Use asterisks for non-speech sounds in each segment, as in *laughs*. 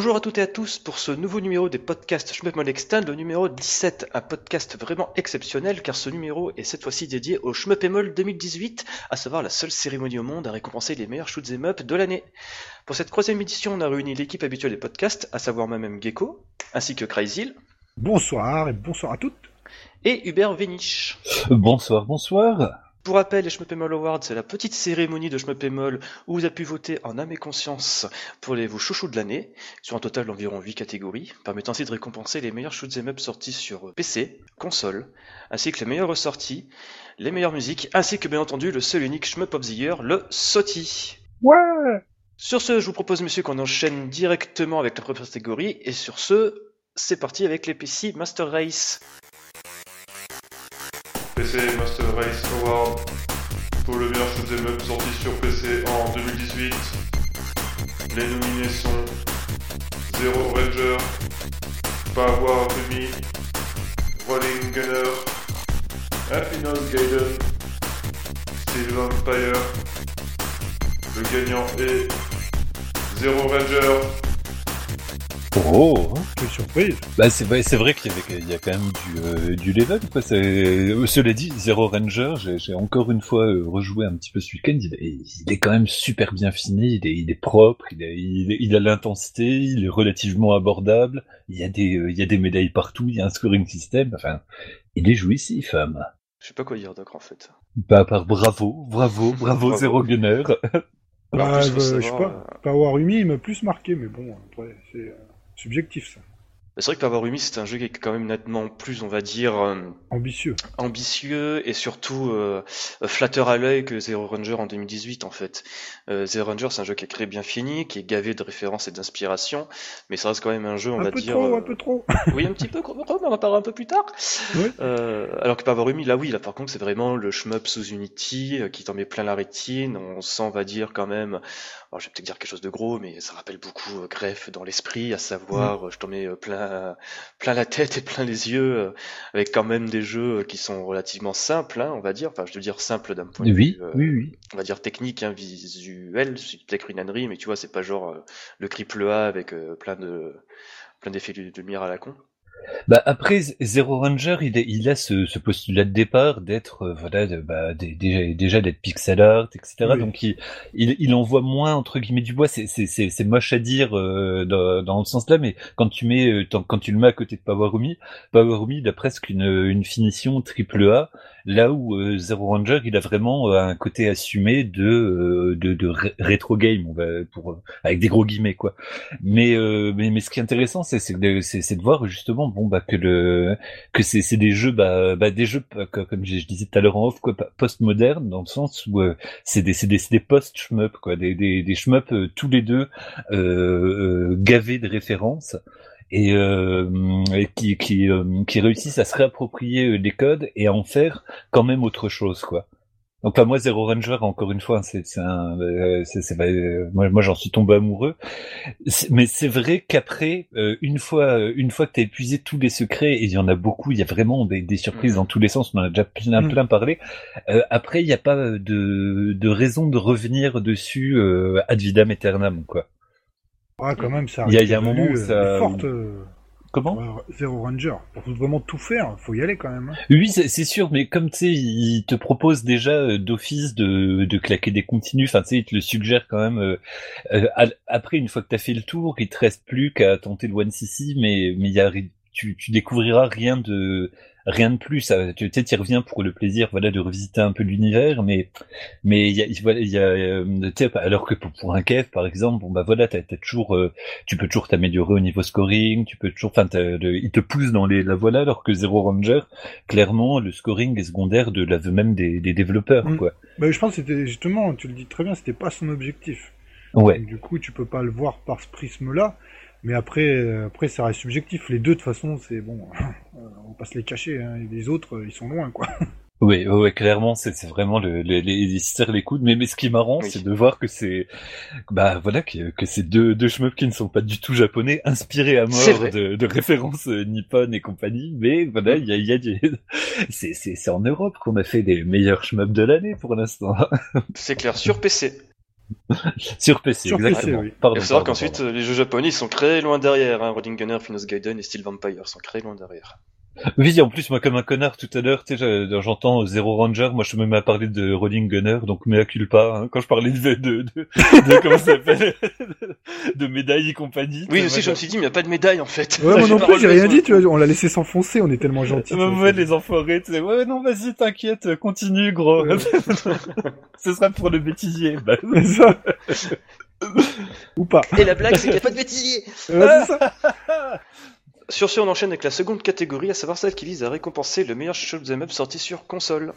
Bonjour à toutes et à tous pour ce nouveau numéro des podcasts Schmuckmol Extend, le numéro 17, un podcast vraiment exceptionnel car ce numéro est cette fois-ci dédié au Schmuppemol 2018, à savoir la seule cérémonie au monde à récompenser les meilleurs shoots up de l'année. Pour cette troisième édition, on a réuni l'équipe habituelle des podcasts, à savoir moi-même Gecko, ainsi que Crazyl. Bonsoir et bonsoir à toutes. Et Hubert Véniche. Bonsoir, bonsoir. Pour rappel, les Schmuppemol Awards, c'est la petite cérémonie de Schmuppemol où vous avez pu voter en âme et conscience pour les, vos chouchous de l'année, sur un total d'environ 8 catégories, permettant ainsi de récompenser les meilleurs shoots up sortis sur PC, console, ainsi que les meilleurs ressortis, les meilleures musiques, ainsi que bien entendu le seul unique Shmup of the Year, le SOTI. Ouais Sur ce, je vous propose, monsieur, qu'on enchaîne directement avec la première catégorie, et sur ce, c'est parti avec les PC Master Race. PC Master Race Award pour le meilleur shoot'em up sorti sur PC en 2018. Les nominés sont Zero Ranger, Power Rumi, Rolling Gunner, Happiness Gaiden, Steel Vampire. Le gagnant est Zero Ranger. Oh Quelle surprise Bah c'est vrai, c'est vrai qu'il y, y a quand même du, euh, du level. Quoi. C'est- euh, Cela dit, Zero Ranger, j'ai j'ai encore une fois euh, rejoué un petit peu ce week-end. Il, est- il est quand même super bien fini, il est, il est propre, il, est- il, est- il a l'intensité, il est relativement abordable. Il y a des, euh, il y a des médailles partout, il y a un scoring system. Enfin, il est jouissif, femme. Je sais pas quoi dire, Doc, en fait. Bah, à part bravo, bravo, *laughs* bravo, Bravo. Zero Gunner. Bah, euh, je sais pas. Power Umi, il m'a plus marqué, mais bon, après, c'est euh, subjectif ça. C'est vrai que Power Rumi, c'est un jeu qui est quand même nettement plus, on va dire, euh, Ambitieux. ambitieux et surtout euh, flatteur à l'œil que Zero Ranger en 2018 en fait. Euh, Zero Ranger c'est un jeu qui est créé bien fini, qui est gavé de références et d'inspiration, mais ça reste quand même un jeu on un va peu dire trop, euh, un peu trop. *laughs* oui un petit peu mais on en parlera un peu plus tard. Ouais. Euh, alors que Power Rumi là oui là par contre c'est vraiment le shmup sous Unity qui t'en met plein la rétine, on sent on va dire quand même alors, je vais peut-être dire quelque chose de gros mais ça rappelle beaucoup euh, Greffe dans l'esprit à savoir je t'en mets euh, plein la tête et plein les yeux euh, avec quand même des jeux qui sont relativement simples, hein, on va dire. Enfin, je veux dire simple d'un point de Oui, vue, euh, oui, oui. on va dire technique, hein, visuel. C'est peut-être une ânerie, mais tu vois, c'est pas genre euh, le triple A avec euh, plein de plein d'effets de de lumière à la con. Bah après Zero Ranger, il, il a ce, ce postulat de départ d'être euh, voilà de- bah, dé- déjà, déjà d'être pixel art, etc. Oui. Donc il, il, il envoie moins entre guillemets du bois. C'est c'est c'est c'est moche à dire euh, dans, dans le sens là, mais quand tu mets euh, quand tu le mets à côté de Power Rumi, Power Rumi il a presque une une finition triple A, là où euh, Zero Ranger il a vraiment euh, un côté assumé de euh, de, de ré- rétro game, on va pour euh, avec des gros guillemets quoi. Mais, mais mais ce qui est intéressant, c'est c'est de, de voir justement bon bah que le que c'est c'est des jeux bah, bah des jeux co- comme je, disais tout à l'heure en off quoi post-modernes dans le sens où c'est des c'est des des post shmup quoi des des des shmup tous les deux gavés de références et, euh, et qui qui euh, qui réussissent à se réapproprier euh, les codes et à en faire quand même autre chose quoi. Donc enfin, moi Zero Ranger encore une fois c'est c'est un euh, c'est bah, euh, moi moi j'en suis tombé amoureux mais c'est vrai qu'après euh, une fois euh, une fois que t'as épuisé tous les secrets et il y en a beaucoup il y a vraiment des, des surprises Mhm. dans tous les sens on en a déjà plein Mhm. plein parlé euh, après il n'y a pas de de raison de revenir dessus euh, ad vitam aeternam quoi Ah, quand même, ça Il y y a un moment où ça- forte, euh, comment Zero Ranger. Pour vraiment tout faire, faut y aller quand même. hein. Oui, c'est sûr, mais comme tu sais, il te propose déjà euh, d'office de, de claquer des continues. Enfin, tu sais, il te le suggère quand même. euh, euh, à- après, une fois que t'as fait le tour, il te reste plus qu'à tenter le One CC, mais mais y a, tu, tu découvriras rien de rien de plus. Ça, tu sais, tu reviens pour le plaisir, voilà, de revisiter un peu l'univers, mais mais il y a, voilà, il y a, euh, alors que pour, pour un kev, par exemple, bon bah voilà, t'as, t'as toujours, euh, tu peux toujours t'améliorer au niveau scoring, tu peux toujours, enfin, il te pousse dans les la voilà, alors que Zero Ranger, clairement, le scoring est secondaire de l'aveu même des, des développeurs, Mm. quoi. Bah, je pense que c'était justement, tu le dis très bien, c'était pas son objectif. Ouais. Donc, du coup, tu peux pas le voir par ce prisme-là. Mais après, euh, après, ça reste subjectif. Les deux, de toute façon, c'est bon. *laughs* euh, on va pas se les cacher. Hein. Et les autres, euh, ils sont loin, quoi. *laughs* Oui, ouais, clairement, c'est vraiment le, le- les, ils se serrent les coudes. Mais, mais ce qui est marrant, Oui. c'est de voir que c'est, bah voilà, que, que c'est deux, deux shmups qui ne sont pas du tout japonais, inspirés à mort de, de références nippon et compagnie. Mais voilà, il y a, il y a du- *laughs* c'est, c'est, c'est en Europe qu'on a fait les meilleurs shmups de l'année pour l'instant. C'est clair sur PC. *laughs* Sur PC, Sur PC, exactement. oui. Pardon, Il faut savoir qu'ensuite, euh, les jeux japonais, sont créés loin derrière. Hein. Rolling Gunner, Finos Gaiden et Steel Vampire sont créés loin derrière. Oui, en plus, moi, comme un connard tout à l'heure, tu sais, je- j'entends Zero Ranger, moi, je me mets à parler de Rolling Gunner, donc mea culpa, hein, quand je parlais de, de, de, de comment ça s'appelle, *laughs* de médailles et compagnie. Oui, aussi, je me suis dit, mais il n'y a pas de médaille en fait. Ouais, *laughs* moi non plus, j'ai rien dit, tu vois, on l'a laissé s'enfoncer, on est tellement gentils. Ouais, ouais, les enfoirés, tu sais, ouais, non, vas-y, t'inquiète, continue, gros. Ouais. *laughs* Ce sera pour le bêtisier. Bah, ça. Ou pas. Et la blague, c'est qu'il n'y a pas de bêtisier. Ouais, c'est ça. Sur ce, on enchaîne avec la seconde catégorie, à savoir celle qui vise à récompenser le meilleur shoot'em up sorti sur console.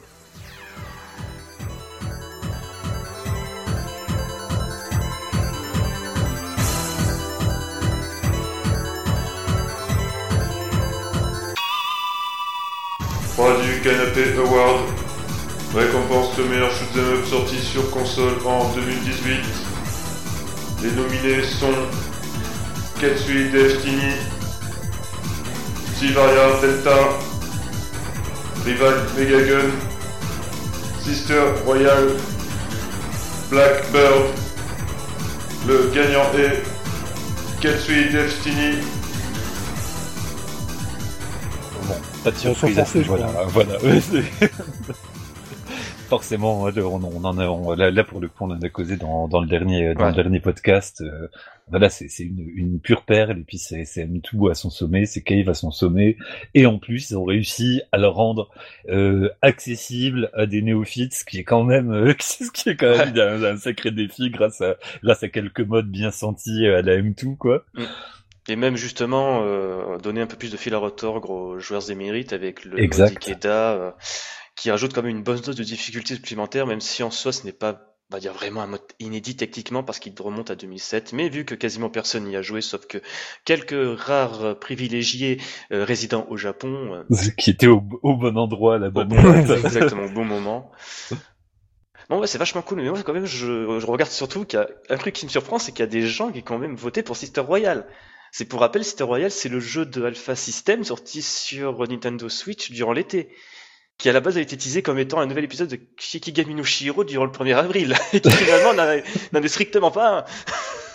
Du Canapé Award récompense le meilleur shoot'em up sorti sur console en 2018. Les nominés sont Ketsui Destiny, Sivaria Delta, Rival Megagun, Sister Royal, Blackbird. Le gagnant est Ketsui Destiny. Bon, pas de Ils sont surprise à ce. *laughs* Voilà. c'est- *laughs* Forcément, on, on en a, on- là, là, pour le coup, on en a causé dans, dans le dernier, dans Ouais. le dernier podcast. euh, voilà, c'est une, une pure perle, et puis c'est c'est M2 à son sommet, c'est Cave à son sommet, et en plus, ils ont réussi à le rendre euh, accessible à des néophytes, ce qui est quand même, euh, *laughs* ce qui est quand même un, un sacré défi grâce à, grâce à quelques modes bien sentis à la M2, quoi. Et même justement, euh, donner un peu plus de fil à retordre aux joueurs émérites avec le Exact. mode Ikeda, euh, qui rajoute quand même une bonne dose de difficulté supplémentaire, même si en soi ce n'est pas, on va dire vraiment un mode inédit techniquement parce qu'il remonte à 2007. Mais vu que quasiment personne n'y a joué, sauf que quelques rares euh, privilégiés euh, résidant au Japon, euh, *laughs* qui était au, au bon endroit, à la au bonne *laughs* bon, exactement au bon moment. *laughs* Non, ouais, c'est vachement cool, mais moi, quand même, je, je regarde surtout qu'il y a un truc qui me surprend, c'est qu'il y a des gens qui ont quand même voté pour Sister Royale. C'est pour rappel, Sister Royale, c'est le jeu de Alpha System sorti sur Nintendo Switch durant l'été, qui à la base a été teasé comme étant un nouvel épisode de Shikigami no Shiro durant le 1er avril, *laughs* et qui finalement n'en est- strictement pas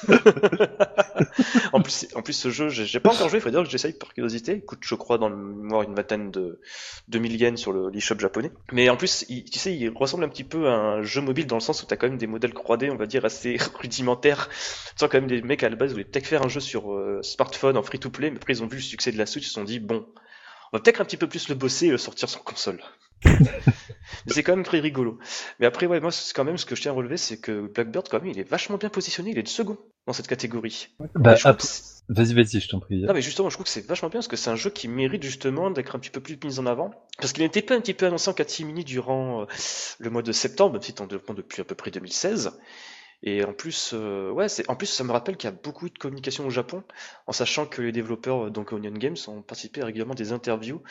*laughs* en plus, en plus, ce jeu, j'ai pas encore joué, il faudrait dire que j'essaye par curiosité. Il coûte, je crois, dans le mémoire une vingtaine de 2000 yens sur le l'eShop japonais. Mais en plus, tu sais, il ressemble un petit peu à un jeu mobile dans le sens où t'as quand même des modèles 3D, on va dire, assez *laughs* rudimentaires. Tu sens quand même des mecs à la base voulaient peut-être faire un jeu sur euh, smartphone en free-to-play, mais après ils ont vu le succès de la Switch, ils se sont dit, bon, on va peut-être un petit peu plus le bosser et le sortir sur console. *laughs* Mais c'est quand même très rigolo. Mais après, ouais, moi, c'est quand même ce que je tiens à relever, c'est que Blackbird, quand même, il est vachement bien positionné, il est le second dans cette catégorie. Bah, Vas-y, vas-y, je t'en prie. non mais justement, je trouve que c'est vachement bien parce que c'est un jeu qui mérite justement d'être un petit peu plus mis en avant. Parce qu'il n'était pas un petit peu annoncé en catimini durant euh, le mois de septembre, même si c'est en développement depuis à peu près 2016. Et en plus, euh, ouais, c'est en plus ça me rappelle qu'il y a beaucoup de communication au Japon, en sachant que les développeurs euh, donc Onion Games ont participé à régulièrement des interviews,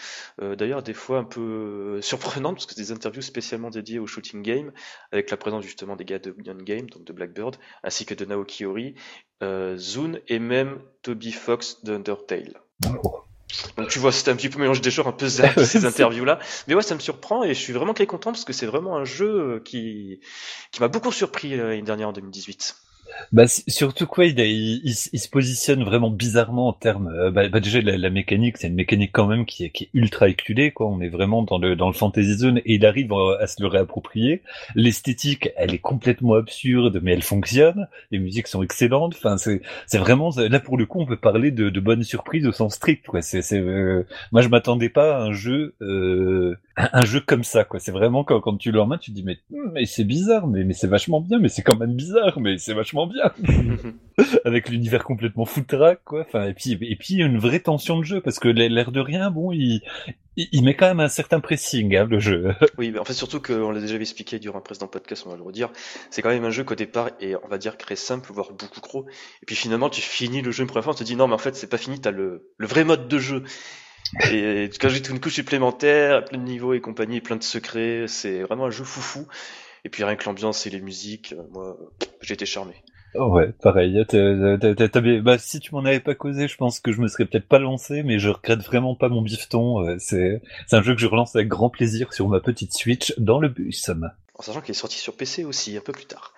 euh, d'ailleurs des fois un peu euh, surprenantes parce que c'est des interviews spécialement dédiées au shooting game, avec la présence justement des gars de Onion Games, donc de Blackbird, ainsi que de Naoki Ori, euh, Zune et même Toby Fox de Undertale. Oh. Donc tu vois, c'était un petit peu mélange des genres, un peu *laughs* zappé ces interviews-là. Mais ouais, ça me surprend et je suis vraiment très content parce que c'est vraiment un jeu euh, qui, qui m'a beaucoup surpris euh, l'année dernière en 2018. Bah, surtout quoi, il, il, il se positionne vraiment bizarrement en termes. euh, bah, bah, déjà la, mécanique, c'est une mécanique quand même qui est, qui est ultra éculée, quoi. On est vraiment dans le dans le fantasy zone et il arrive à, à se le réapproprier. L'esthétique, elle est complètement absurde, mais elle fonctionne. Les musiques sont excellentes. Enfin, c'est c'est vraiment là pour le coup, on peut parler de, de bonnes surprises au sens strict, quoi. C'est c'est euh, moi je m'attendais pas à un jeu euh, un, jeu comme ça, quoi. C'est vraiment quand quand tu en main, tu dis mais mais c'est bizarre, mais mais c'est vachement bien, mais c'est quand même bizarre, mais c'est vachement bien *laughs* avec l'univers complètement foutraque quoi enfin et puis et puis une vraie tension de jeu parce que l'air de rien bon il il met quand même un certain pressing hein, le jeu *laughs* oui, mais en fait surtout qu'on l'a déjà expliqué durant un précédent podcast, on va le redire, c'est quand même un jeu qu'au départ est, on va dire, très simple, voire beaucoup gros. Et puis finalement, tu finis le jeu une première fois, on te dit non, mais en fait, c'est pas fini, t'as le, le vrai mode de jeu. Et tu ajoutes une couche supplémentaire, plein de niveaux et compagnie, plein de secrets, c'est vraiment un jeu foufou. Et puis rien que l'ambiance et les musiques, euh, moi, j'ai été charmé. Oh ouais pareil bah si tu m'en avais pas causé je pense que je me serais peut-être pas lancé mais je regrette vraiment pas mon bifton euh, c'est c'est un jeu que je relance avec grand plaisir sur ma petite Switch dans le bus en sachant qu'il est sorti sur PC aussi un peu plus tard.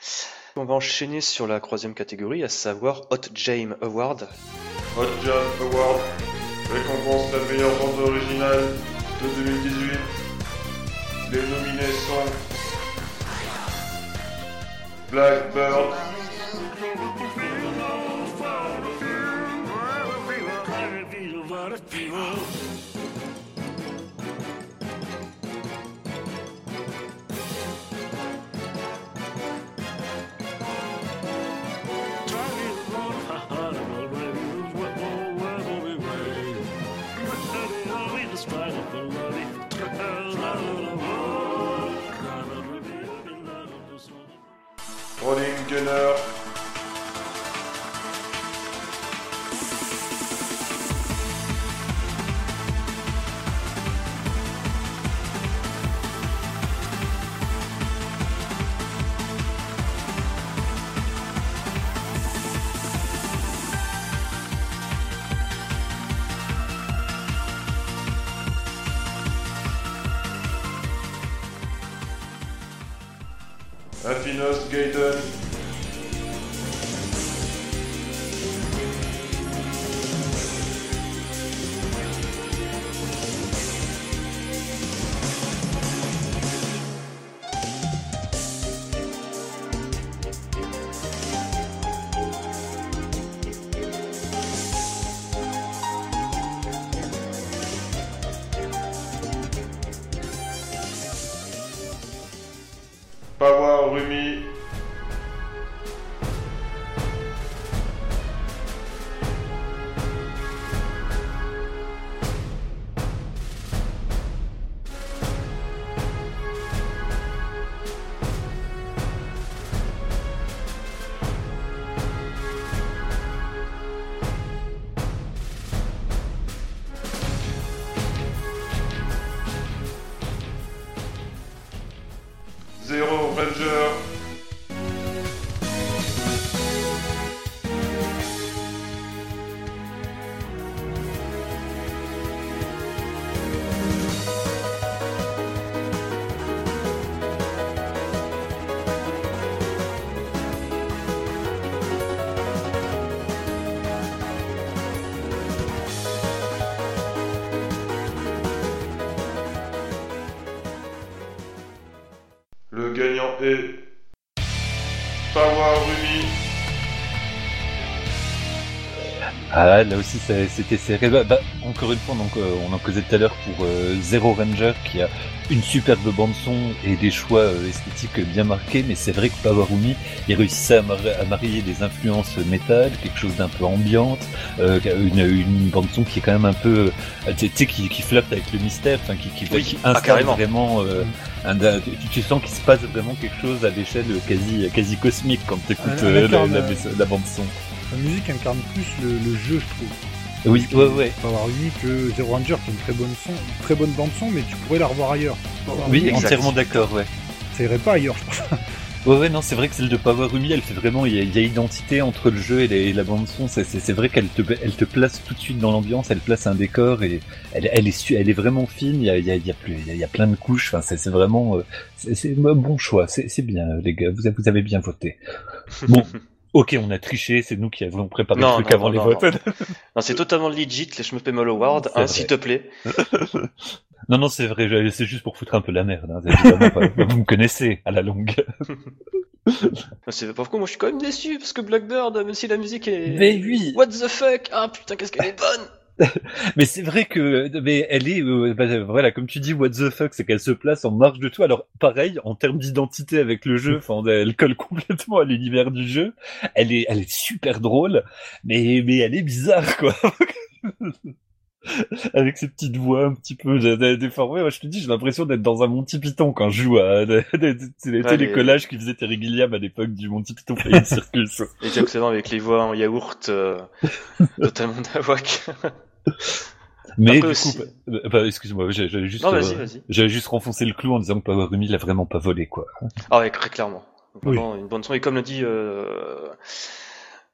On va enchaîner sur la troisième catégorie, à savoir Hot Jam Award. Hot Jam Award récompense la meilleure bande originale de 2018. Les nominés sont Blackbird, Rolling Gunner, Affinos Gaiden, gagnant est Power Rumi. Ah là aussi c'était serré. Bah, bah, encore une fois, donc, euh, on en causait tout à l'heure pour euh, Zero Ranger qui a une superbe bande son et des choix euh, esthétiques bien marqués, mais c'est vrai que Powerumi il réussissait à, mar- à marier des influences métal, quelque chose d'un peu ambiante, euh, une, une bande son qui est quand même un peu, euh, tu sais, qui, qui flirte avec le mystère, enfin qui, qui, Oui, qui ah, vraiment. euh, un- tu, tu sens qu'il se passe vraiment quelque chose à l'échelle quasi quasi cosmique quand tu écoutes la bande son. La musique incarne plus le, le jeu, je trouve. Oui, ouais, ouais. Power Rumi que Zero Ranger, qui est une très bonne son, une très bonne bande son, mais tu pourrais la revoir ailleurs. Power Oui, exact. entièrement d'accord, ouais. Ça irait pas ailleurs, je pense. *laughs* Ouais, ouais, non, c'est vrai que celle de Power Rumi, elle fait vraiment, il y a, il y a identité entre le jeu et, la- et la bande son. C'est, vrai qu'elle te, elle te place tout de suite dans l'ambiance, elle place un décor et elle, elle est, su- elle est vraiment fine. Il y a, il y a, il y a plus, il y a, il y a plein de couches. Enfin, c'est, vraiment, euh, c'est, bon choix. C'est, bien, les gars. Vous avez bien voté. *laughs* Bon. Ok, on a triché, c'est nous qui avons préparé Non, le truc non, avant non, les votes. Non, c'est totalement legit, les Schmuppemol Award, hein, s'il te plaît. *laughs* Non, non, c'est vrai, c'est juste pour foutre un peu la merde. Hein. Pas- *laughs* vous me connaissez à la longue. *laughs* C'est pas pourquoi moi je suis quand même déçu, parce que Blackbird, même si la musique est... Mais oui. What the fuck? Ah putain, qu'est-ce qu'elle est bonne *laughs* Mais c'est vrai que, mais elle est, euh, bah, voilà, comme tu dis, what the fuck, c'est qu'elle se place en marge de tout. Alors, pareil, en termes d'identité avec le jeu, enfin, elle colle *laughs* complètement à l'univers du jeu. Elle est, elle est super drôle, mais, mais elle est bizarre, quoi. *laughs* avec ses petites voix un petit peu dé- dé- déformées. Moi, je te dis, j'ai l'impression d'être dans un Monty Python quand je joue à, c'était les collages qui faisaient Terry Gilliam à l'époque du Monty Python Flying Circus. Exactement, avec les voix en yaourt, euh, totalement nawak. Mais Après du aussi- coup, bah, bah, excuse-moi, j'avais juste, Non, vas-y, euh, vas-y. J'avais juste renfoncé le clou en disant que Power Rumi il a vraiment pas volé quoi. Ah ouais, très clairement. Vraiment, une bonne son. Et comme l'a dit euh...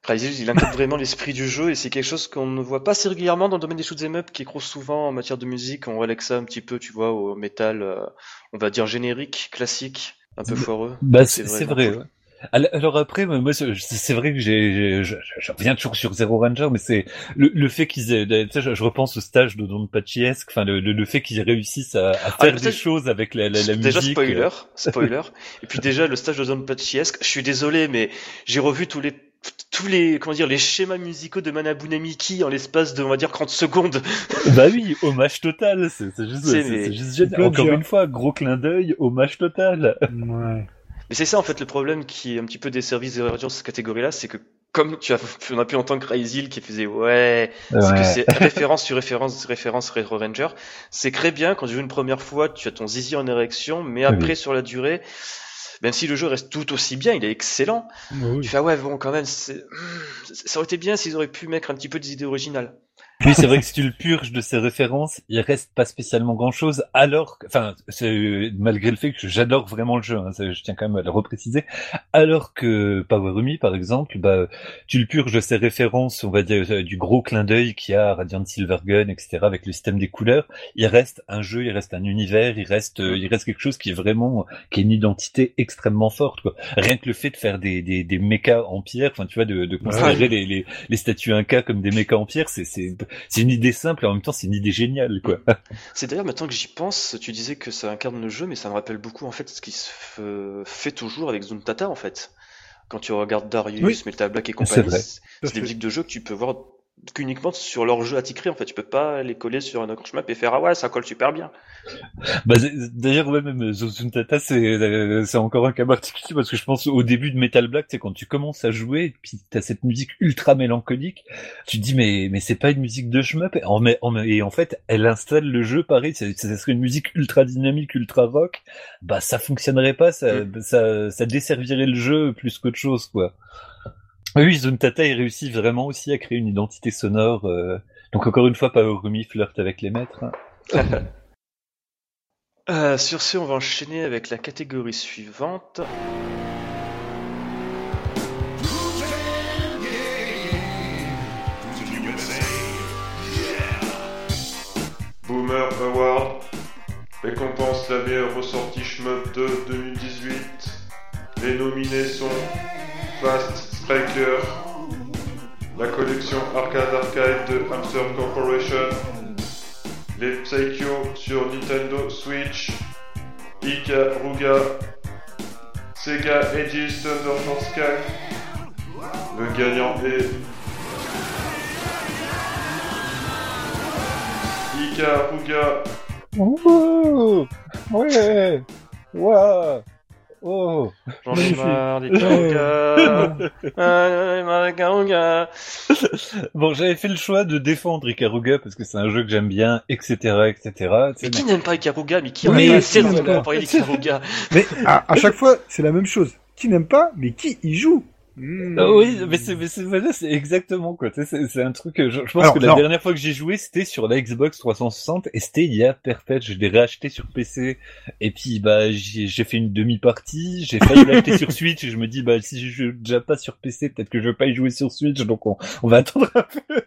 Crazy, il incarne *laughs* vraiment l'esprit du jeu et c'est quelque chose qu'on ne voit pas assez régulièrement dans le domaine des shoot'em up qui est trop souvent en matière de musique. On relègue ça un petit peu, tu vois, au métal, euh, on va dire générique, classique. un peu foireux. Bah, C'est c'est c'est vrai. cool. ouais. Alors après, moi, c'est vrai que j'ai, j'ai- je, reviens toujours sur Zero Ranger, mais c'est le, le fait qu'ils aient, tu sais, je, je repense au stage de Don Pachiesque, enfin le, le, le fait qu'ils réussissent à, à faire Ah, le des stage- choses avec la, la, la déjà musique. spoiler, euh, spoiler. *laughs* Et puis déjà le stage de Zone Pachiesque, je suis désolé, mais j'ai revu tous les tous les comment dire les schémas musicaux de Manabune Miki en l'espace de on va dire 30 secondes. Bah oui, hommage total, c'est c'est juste, C'est- c'est mais- c'est juste génial. Encore une fois, gros clin d'œil, hommage total. Ouais. Mais c'est ça en fait le problème qui est un petit peu des services de dans cette catégorie-là, c'est que comme tu as *laughs* on a pu entendre Crazy qui faisait ouais, c'est que Ouais. c'est *laughs* référence sur référence sur référence Retro Ranger. C'est très bien quand tu joues une première fois, tu as ton zizi en érection, mais après sur la durée, même si le jeu reste tout aussi bien, il est excellent. Oui. Tu fais ah ouais bon quand même, c'est- ça aurait été bien s'ils auraient pu mettre un petit peu des idées originales. Oui, c'est vrai que si tu le purges de ses références, il reste pas spécialement grand chose, alors enfin, malgré le fait que j'adore vraiment le jeu, hein, je tiens quand même à le repréciser, alors que Power par exemple, bah, tu le purges de ses références, on va dire, euh, du gros clin d'œil qu'il y a à Radiant Silvergun, etc., avec le système des couleurs, il reste un jeu, il reste un univers, il reste, euh, il reste quelque chose qui est vraiment, qui est une identité extrêmement forte, quoi. Rien que le fait de faire des, des, des mechas en pierre, enfin, tu vois, de, de considérer les, les, les statues Inca comme des mechas en pierre, c'est, c'est, une idée simple et en même temps c'est une idée géniale quoi. *laughs* C'est d'ailleurs maintenant que j'y pense, tu disais que ça incarne le jeu, mais ça me rappelle beaucoup en fait ce qui se fait toujours avec Zuntata en fait. Quand tu regardes Darius, Oui. Metal Black et compagnie, c'est des musiques de jeu que tu peux voir qu'uniquement sur leur jeu attitré en fait. Tu peux pas les coller sur un autre map et faire ah ouais ça colle super bien. *laughs* Bah, d'ailleurs ouais même Zozuntata c'est euh, c'est encore un cas particulier parce que je pense au début de Metal Black c'est quand tu commences à jouer puis t'as cette musique ultra mélancolique, tu te dis mais mais c'est pas une musique de shmup et en, et fait elle installe le jeu pareil c'est ça serait une musique ultra dynamique ultra rock bah ça fonctionnerait pas ça ça ça desservirait le jeu plus qu'autre chose quoi. Oui, Zuntata, il réussit vraiment aussi à créer une identité sonore. euh, Donc encore une fois, Paorumi flirte avec les maîtres. *laughs* Euh, sur ce, on va enchaîner avec la catégorie suivante. Boomer Award récompense la meilleure ressortie shmup de 2018. Les nominés sont Fast Striker, la collection Arcade Arcade de Hamster Corporation, les Psycho sur Nintendo Switch, Ikaruga, Sega Aegis Thunder Force 4. Le gagnant est Ikaruga. Oh Ouais Wow Oh J'en ai marre des j'en ai marre des Karuga. *laughs* Bon, j'avais fait le choix de défendre Ikaruga parce que c'est un jeu que j'aime bien, etc., etc. Mais qui n'aime pas Ikaruga Mais qui en Mais a assez pas parler d'Ikaruga Mais à, à chaque fois, c'est la même chose. Qui n'aime pas, mais qui y joue? Hmm. Ah oui, mais c'est, mais c'est, voilà, c'est exactement quoi. Tu sais, C'est, c'est un truc que je, je pense Alors, que la non. dernière fois que j'ai joué, c'était sur la Xbox 360 et c'était il y a perpète. Je l'ai réacheté sur PC et puis bah j'ai, j'ai fait une demi-partie. J'ai failli l'acheter sur *laughs* Switch et je me dis bah si je joue déjà pas sur PC, peut-être que je vais pas y jouer sur Switch. Donc on, on va attendre un peu.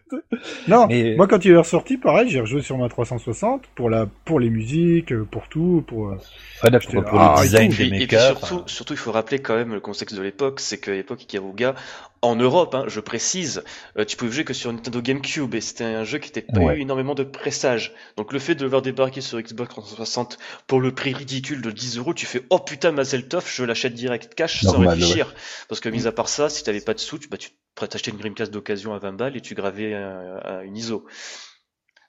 Non, Mais- moi quand il est ressorti, pareil, j'ai rejoué sur ma 360 pour la, pour les musiques, euh, pour tout, pour. euh, Voilà pour, pour ah, le et design tout. des Et, et puis surtout, enfin, surtout, il faut rappeler quand même le contexte de l'époque, c'est qu'à l'époque, Ikaruga, en Europe, hein, je précise, euh, tu pouvais jouer que sur Nintendo GameCube et c'était un jeu qui n'était pas Ouais. eu énormément de pressages. Donc le fait de le voir débarquer sur Xbox 360 pour le prix ridicule de 10 euros, tu fais oh putain Mazel Tov, je l'achète direct cash sans réfléchir. Parce que mis à part ça, si t'avais pas de sous, tu, bah, tu pourrais t'acheter une Dreamcast d'occasion à 20 balles et tu gravais un- un- une ISO.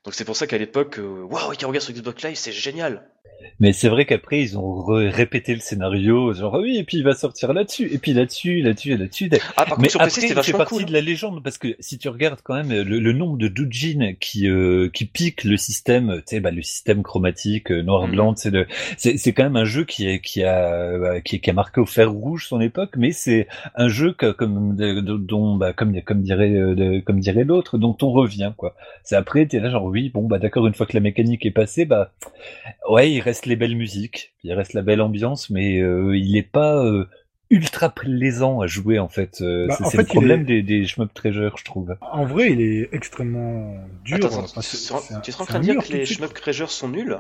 Donc c'est pour ça qu'à l'époque, euh, waouh, Ikaruga sur Xbox Live, c'est génial. Mais c'est vrai qu'après ils ont répété le scénario, genre oui et puis il va sortir là-dessus et puis là-dessus, là-dessus et là-dessus. Ah, par Mais contre, après, il fait partie cool. de la légende parce que si tu regardes quand même le, le nombre de doujins qui euh, qui piquent le système, tu sais, bah, le système chromatique euh, noir-blanc, c'est le, c'est c'est quand même un jeu qui est qui a bah, qui, qui a marqué au fer rouge son époque, mais c'est un jeu que, comme dont bah, comme comme dirait euh, comme dirait l'autre, dont on revient quoi. C'est après t'es là genre oui bon bah d'accord une fois que la mécanique est passée bah ouais il reste les belles musiques, il reste la belle ambiance, mais euh, il est pas euh, ultra plaisant à jouer en fait. Euh, Bah, c'est fait, le problème est- des, des shmup treasure, je trouve. En vrai, il est extrêmement dur. Attends, attends, Enfin, tu, un- tu es en train de dire que les. Shmup Crashers sont nuls?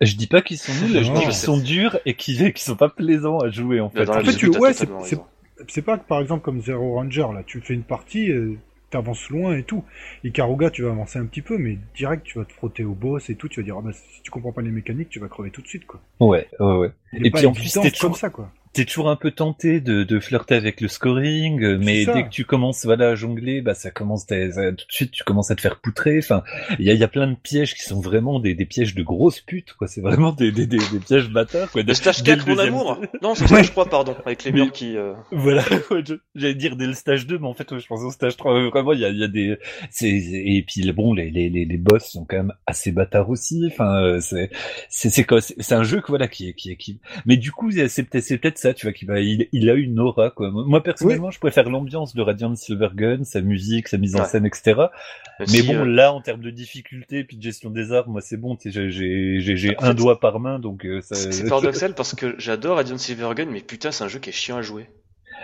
Je dis pas qu'ils sont nuls, je dis qu'ils sont durs et qu'ils qu'ils sont pas plaisants à jouer en fait. Dans la En fait, tu- ouais, c'est- pas que par exemple comme Zero Ranger, là, tu fais une partie, euh, t'avances loin et tout. Ikaruga, tu vas avancer un petit peu, mais direct, tu vas te frotter au boss et tout, tu vas dire, ah bah, si tu comprends pas les mécaniques, tu vas crever tout de suite, quoi. Ouais, ouais, ouais. Et puis, en plus, comme ça, quoi. T'es toujours un peu tenté de, de flirter avec le scoring, euh, mais dès que tu commences voilà, à jongler, bah ça commence à- ça- tout de suite tu commences à te faire poutrer. Enfin, il y a, il y a plein de pièges qui sont vraiment des, des pièges de grosses putes, quoi. C'est vraiment des, des, des, des pièges bâtards, quoi. Le stage Dès le 4, mon amour *laughs* Non, c'est le stage 3, pardon, avec les murs qui... euh, Voilà, *laughs* ouais, j'allais dire dès le stage 2, mais en fait, ouais, je pense au stage 3. ouais, Vraiment, il y a, il y a des, c'est, et puis bon, les, les, les, les boss sont quand même assez bâtards aussi. Enfin, euh, c'est, c'est, c'est quoi, c'est c'est un jeu que voilà qui est, qui est, qui. Mais du coup, c'est peut-être, c'est peut-être ça, tu vois, qui va, il, il a une aura, quoi. Moi, personnellement, je préfère l'ambiance de Radiant Silvergun, sa musique, sa mise en Ouais. scène, etc. Mais si, bon, euh, là, en termes de difficulté puis de gestion des armes, moi, c'est bon, tu sais, j'ai, un doigt par main, donc euh, ça. c'est *laughs* paradoxal parce que j'adore Radiant Silvergun, mais putain, c'est un jeu qui est chiant à jouer.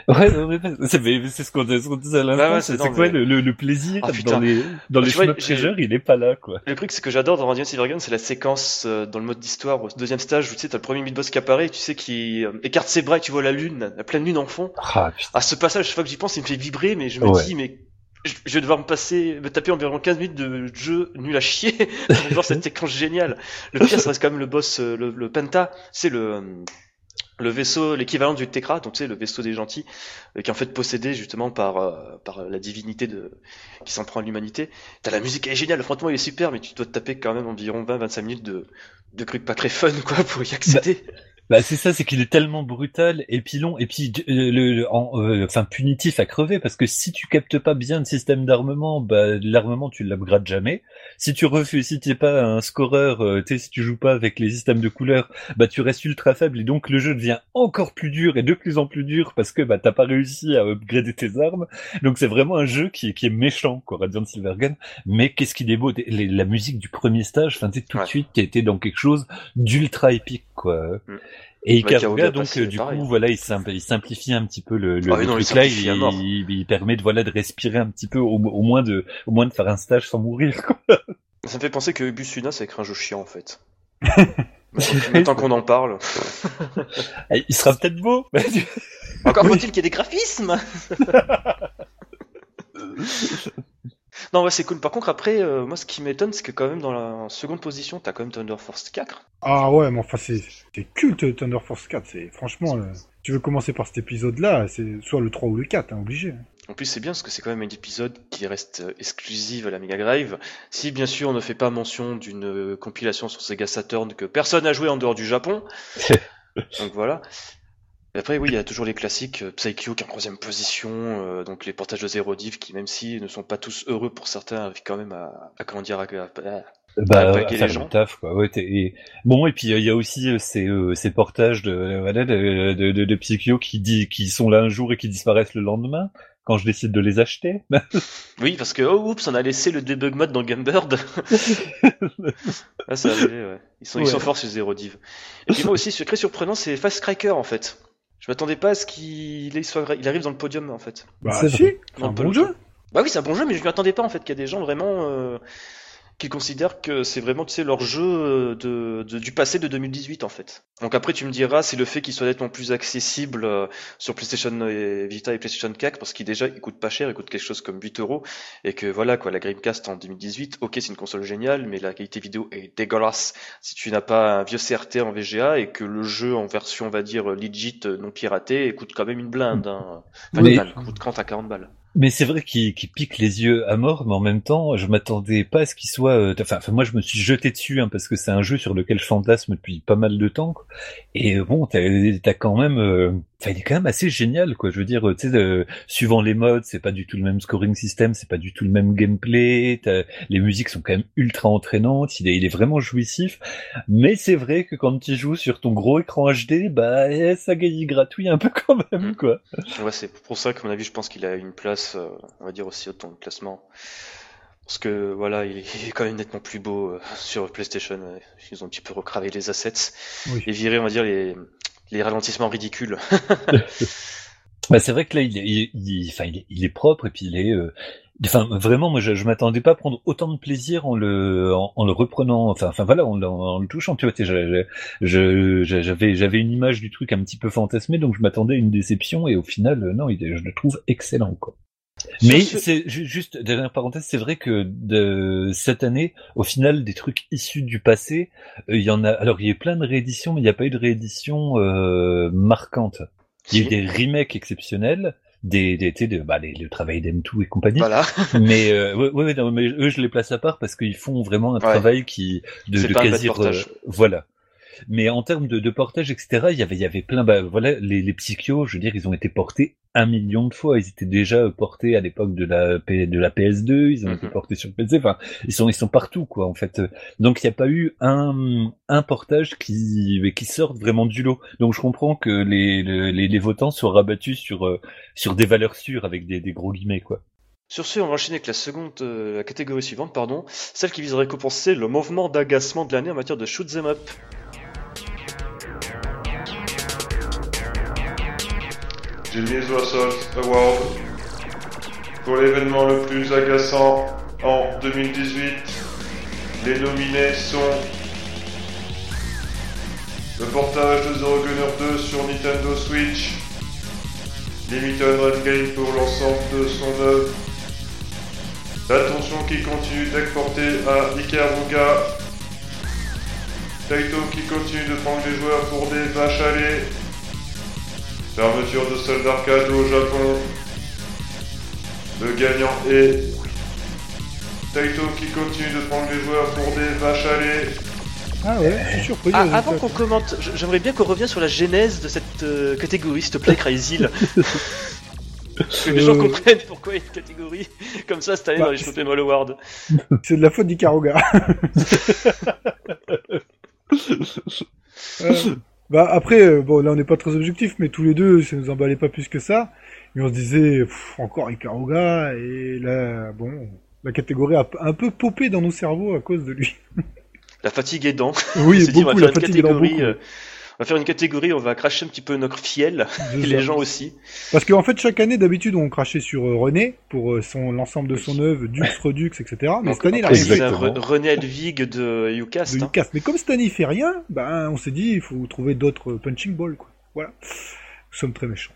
Ouais, ouais, ouais, c'est mais c'est ce qu'on ce qu'on disait à l'instant. Ouais, ouais, c'est non, quoi mais- le, le, le plaisir Ah, dans les dans Ah, les vois, treasure, il est pas là, quoi. Le truc, c'est que j'adore dans Radiant Silvergun, c'est la séquence euh, dans le mode d'histoire, au deuxième stage, où tu sais, t'as le premier mid-boss qui apparaît, tu sais, qui euh, écarte ses bras et tu vois la lune, la pleine lune en fond. Ah putain. À ce passage, chaque fois que j'y pense, il me fait vibrer, mais je me Ouais. dis, mais je je vais devoir me passer, me taper environ 15 minutes de jeu nul à chier *laughs* pour voir cette séquence *laughs* géniale. Le pire, ça reste quand même le boss, euh, le, le Penta, c'est le, euh, le vaisseau, l'équivalent du Tekra, donc tu sais, le vaisseau des gentils, euh, qui est en fait possédé justement par, euh, par la divinité qui s'en prend à l'humanité. T'as la musique, elle est géniale, franchement, il est super, mais tu dois te taper quand même environ 20-25 minutes de, de trucs pas très fun, quoi, pour y accéder. Bah c'est ça, c'est qu'il est tellement brutal et puis long et puis euh, le, le- en, euh, enfin punitif à crever parce que si tu captes pas bien le système d'armement, bah l'armement tu l'upgrades jamais. Si tu refuses, si t'es pas un scoreur, euh, tu sais si tu joues pas avec les systèmes de couleurs, bah tu restes ultra faible et donc le jeu devient encore plus dur et de plus en plus dur parce que bah t'as pas réussi à upgrader tes armes. Donc c'est vraiment un jeu qui est qui est méchant quoi, Radiant Silvergun. Mais qu'est-ce qu'il est beau, les- la musique du premier stage, enfin tu sais tout Ouais. de suite qui été dans quelque chose d'ultra épique quoi. Mm. Et Bah, Ikaruga Ikaruga, donc, passé, du pareil. coup, voilà, il, simp- il simplifie un petit peu le, le, Ah le non, truc là. Il, permet de, voilà, de respirer un petit peu, au, au moins de, au moins de faire un stage sans mourir, quoi. Ça me fait penser que Bus Luna, c'est un jeu chiant, en fait. *laughs* Maintenant qu'on en parle. Eh, Il sera peut-être beau. Encore faut-il qu'il y ait des graphismes *laughs* Non, ouais, c'est cool. Par contre, après, euh, moi, ce qui m'étonne, c'est que quand même, dans la seconde position, t'as quand même Thunder Force 4. Ah ouais, mais enfin, c'est c'est culte Thunder Force 4. C'est franchement, euh, tu veux commencer par cet épisode-là, c'est soit le 3 ou le 4, hein, obligé. En plus, c'est bien parce que c'est quand même un épisode qui reste euh, exclusive à la Mega Drive. Si, bien sûr, on ne fait pas mention d'une compilation sur Sega Saturn que personne n'a joué en dehors du Japon. *laughs* donc voilà. Et après, oui, il y a toujours les classiques, euh, Psycho qui est en troisième position, euh, donc les portages de Zero Div qui, même si ne sont pas tous heureux pour certains, arrivent quand même à, à comment dire, à, à- à- bah, à faire les le taf, quoi. Ouais, et... Bon, et puis, euh, il y a aussi euh, ces, euh, ces portages de, de, de, de, de Psycho qui dit, qui sont là un jour et qui disparaissent le lendemain. Quand je décide de les acheter. *laughs* Oui, parce que, oh, oups, on a laissé le debug mode dans Gamebird. *laughs* ah, c'est arrivé, ouais. Ils sont, ils Ouais. sont forts sur Zero Div. Et puis moi aussi, ce qui est très surprenant, c'est Fast Striker, en fait. Je m'attendais pas à ce qu'il il soit- il arrive dans le podium, en fait. Bah C'est si, Non, un pas bon le jeu. Bah oui, c'est un bon jeu, mais je m'y attendais pas, en fait, qu'il y a des gens vraiment euh, qui considèrent que c'est vraiment, tu sais, leur jeu euh, de, de- du passé de 2018, en fait. Donc après, tu me diras, c'est le fait qu'il soit nettement plus accessible euh, sur PlayStation et Vita et PlayStation 4, parce qu'il déjà, il coûte pas cher, il coûte quelque chose comme 8 euros, et que voilà, quoi, la Dreamcast en 2018, ok, c'est une console géniale, mais la qualité vidéo est dégueulasse si tu n'as pas un vieux CRT en VGA, et que le jeu en version, on va dire, legit, euh, non piratée, coûte quand même une blinde, hein. Enfin, Mais- une balle, coûte 30 à 40 balles. Mais c'est vrai qu'il pique les yeux à mort, mais en même temps, je m'attendais pas à ce qu'il soit. euh, Enfin, moi, je me suis jeté dessus hein, parce que c'est un jeu sur lequel je fantasme depuis pas mal de temps. Et euh, bon, t'as as quand même. Enfin, il est quand même assez génial, quoi. Je veux dire, tu sais, euh, suivant les modes, c'est pas du tout le même scoring system, c'est pas du tout le même gameplay. Les musiques sont quand même ultra entraînantes. Il est, il est vraiment jouissif. Mais c'est vrai que quand tu joues sur ton gros écran HD, bah, eh, ça gagne gratuit un peu *laughs* quand même, Mm. quoi. Ouais, c'est pour ça qu'à mon avis, je pense qu'il a une place, euh, on va dire aussi haute dans le classement. Parce que voilà, *laughs* il est, quand même nettement plus beau euh, sur PlayStation. Ils ont un petit peu recravé les assets Oui. et viré, on va dire, les, les ralentissements ridicules. *laughs* Bah, c'est vrai que là, il est, il, enfin, il est, il est propre et puis il est, euh, Enfin, vraiment, moi, je, je m'attendais pas à prendre autant de plaisir en le, en, le reprenant, enfin, enfin voilà, en, en, le touchant. Tu vois, j'avais, j'avais une image du truc un petit peu fantasmé, donc je m'attendais à une déception, et au final, non, il, je le trouve excellent, quoi. Mais c'est juste dernière parenthèse, c'est vrai que de cette année, au final, des trucs issus du passé, euh, il y en a. Alors, il y a plein de rééditions, mais il n'y a pas eu de réédition euh, marquante. Il y a eu des remakes exceptionnels, des, des, des, bah, les, le travail d'M2 et compagnie. Voilà. *laughs* mais euh, ouais, ouais, non, mais eux, je les place à part parce qu'ils font vraiment un travail qui de, de quasi. voilà. Mais en termes de, de portage, etc., il y avait, il y avait plein. Bah, voilà, les, les psychios, je veux dire, ils ont été portés un million de fois. Ils étaient déjà portés à l'époque de la de la PS2. Ils ont été mhm. portés sur PC. Enfin, ils sont ils sont partout, quoi. En fait, donc il n'y a pas eu un un portage qui qui sorte vraiment du lot. Donc je comprends que les les, les votants soient rabattus sur euh, sur des valeurs sûres avec des, des gros guillemets, quoi. Sur ce, on va enchaîner avec la seconde euh, la catégorie suivante, pardon, celle qui vise à récompenser le mouvement d'agacement de l'année en matière de shoot them up. Genius Assault Award pour l'événement le plus agaçant en 2018. Les nominés sont le portage de Zero Gunner 2 sur Nintendo Switch, Limited Red Game pour l'ensemble de son œuvre, l'attention qui continue d'exporter à Ikaruga, Taito qui continue de prendre les joueurs pour des vaches à lait, Fermeture de salle d'arcade au Japon. Le gagnant est Taito qui continue de prendre les joueurs pour des vaches à lait. Ah ouais, je suis surpris. Ah, avant qu'on commente, j'aimerais bien qu'on revienne sur la genèse de cette euh, catégorie, s'il te plaît, Crazy. *laughs* que les gens euh. comprennent pourquoi il y a une catégorie comme ça cette année bah, dans les Mall Awards. *laughs* C'est de la faute d'Ikaruga. *laughs* euh, bah après, euh, bon là on n'est pas très objectif, mais tous les deux ça nous emballait pas plus que ça. Mais on se disait encore Ikaruga et là bon la catégorie a un peu popé dans nos cerveaux à cause de lui. La fatigue aidant. Oui, *laughs* beaucoup, la fatigue aidant beaucoup. Euh, on va faire une catégorie, on va cracher un petit peu notre fiel, *laughs* et les gens aussi. Parce qu'en fait, chaque année, d'habitude, on crachait sur euh, René, pour euh, son l'ensemble de son œuvre, Dux, Redux, etc. Mais cette année, il a René Elvig de Ucast. De hein. Mais comme cette année, il fait rien, ben, on s'est dit, il faut trouver d'autres punching balls, quoi. Voilà. Nous sommes très méchants.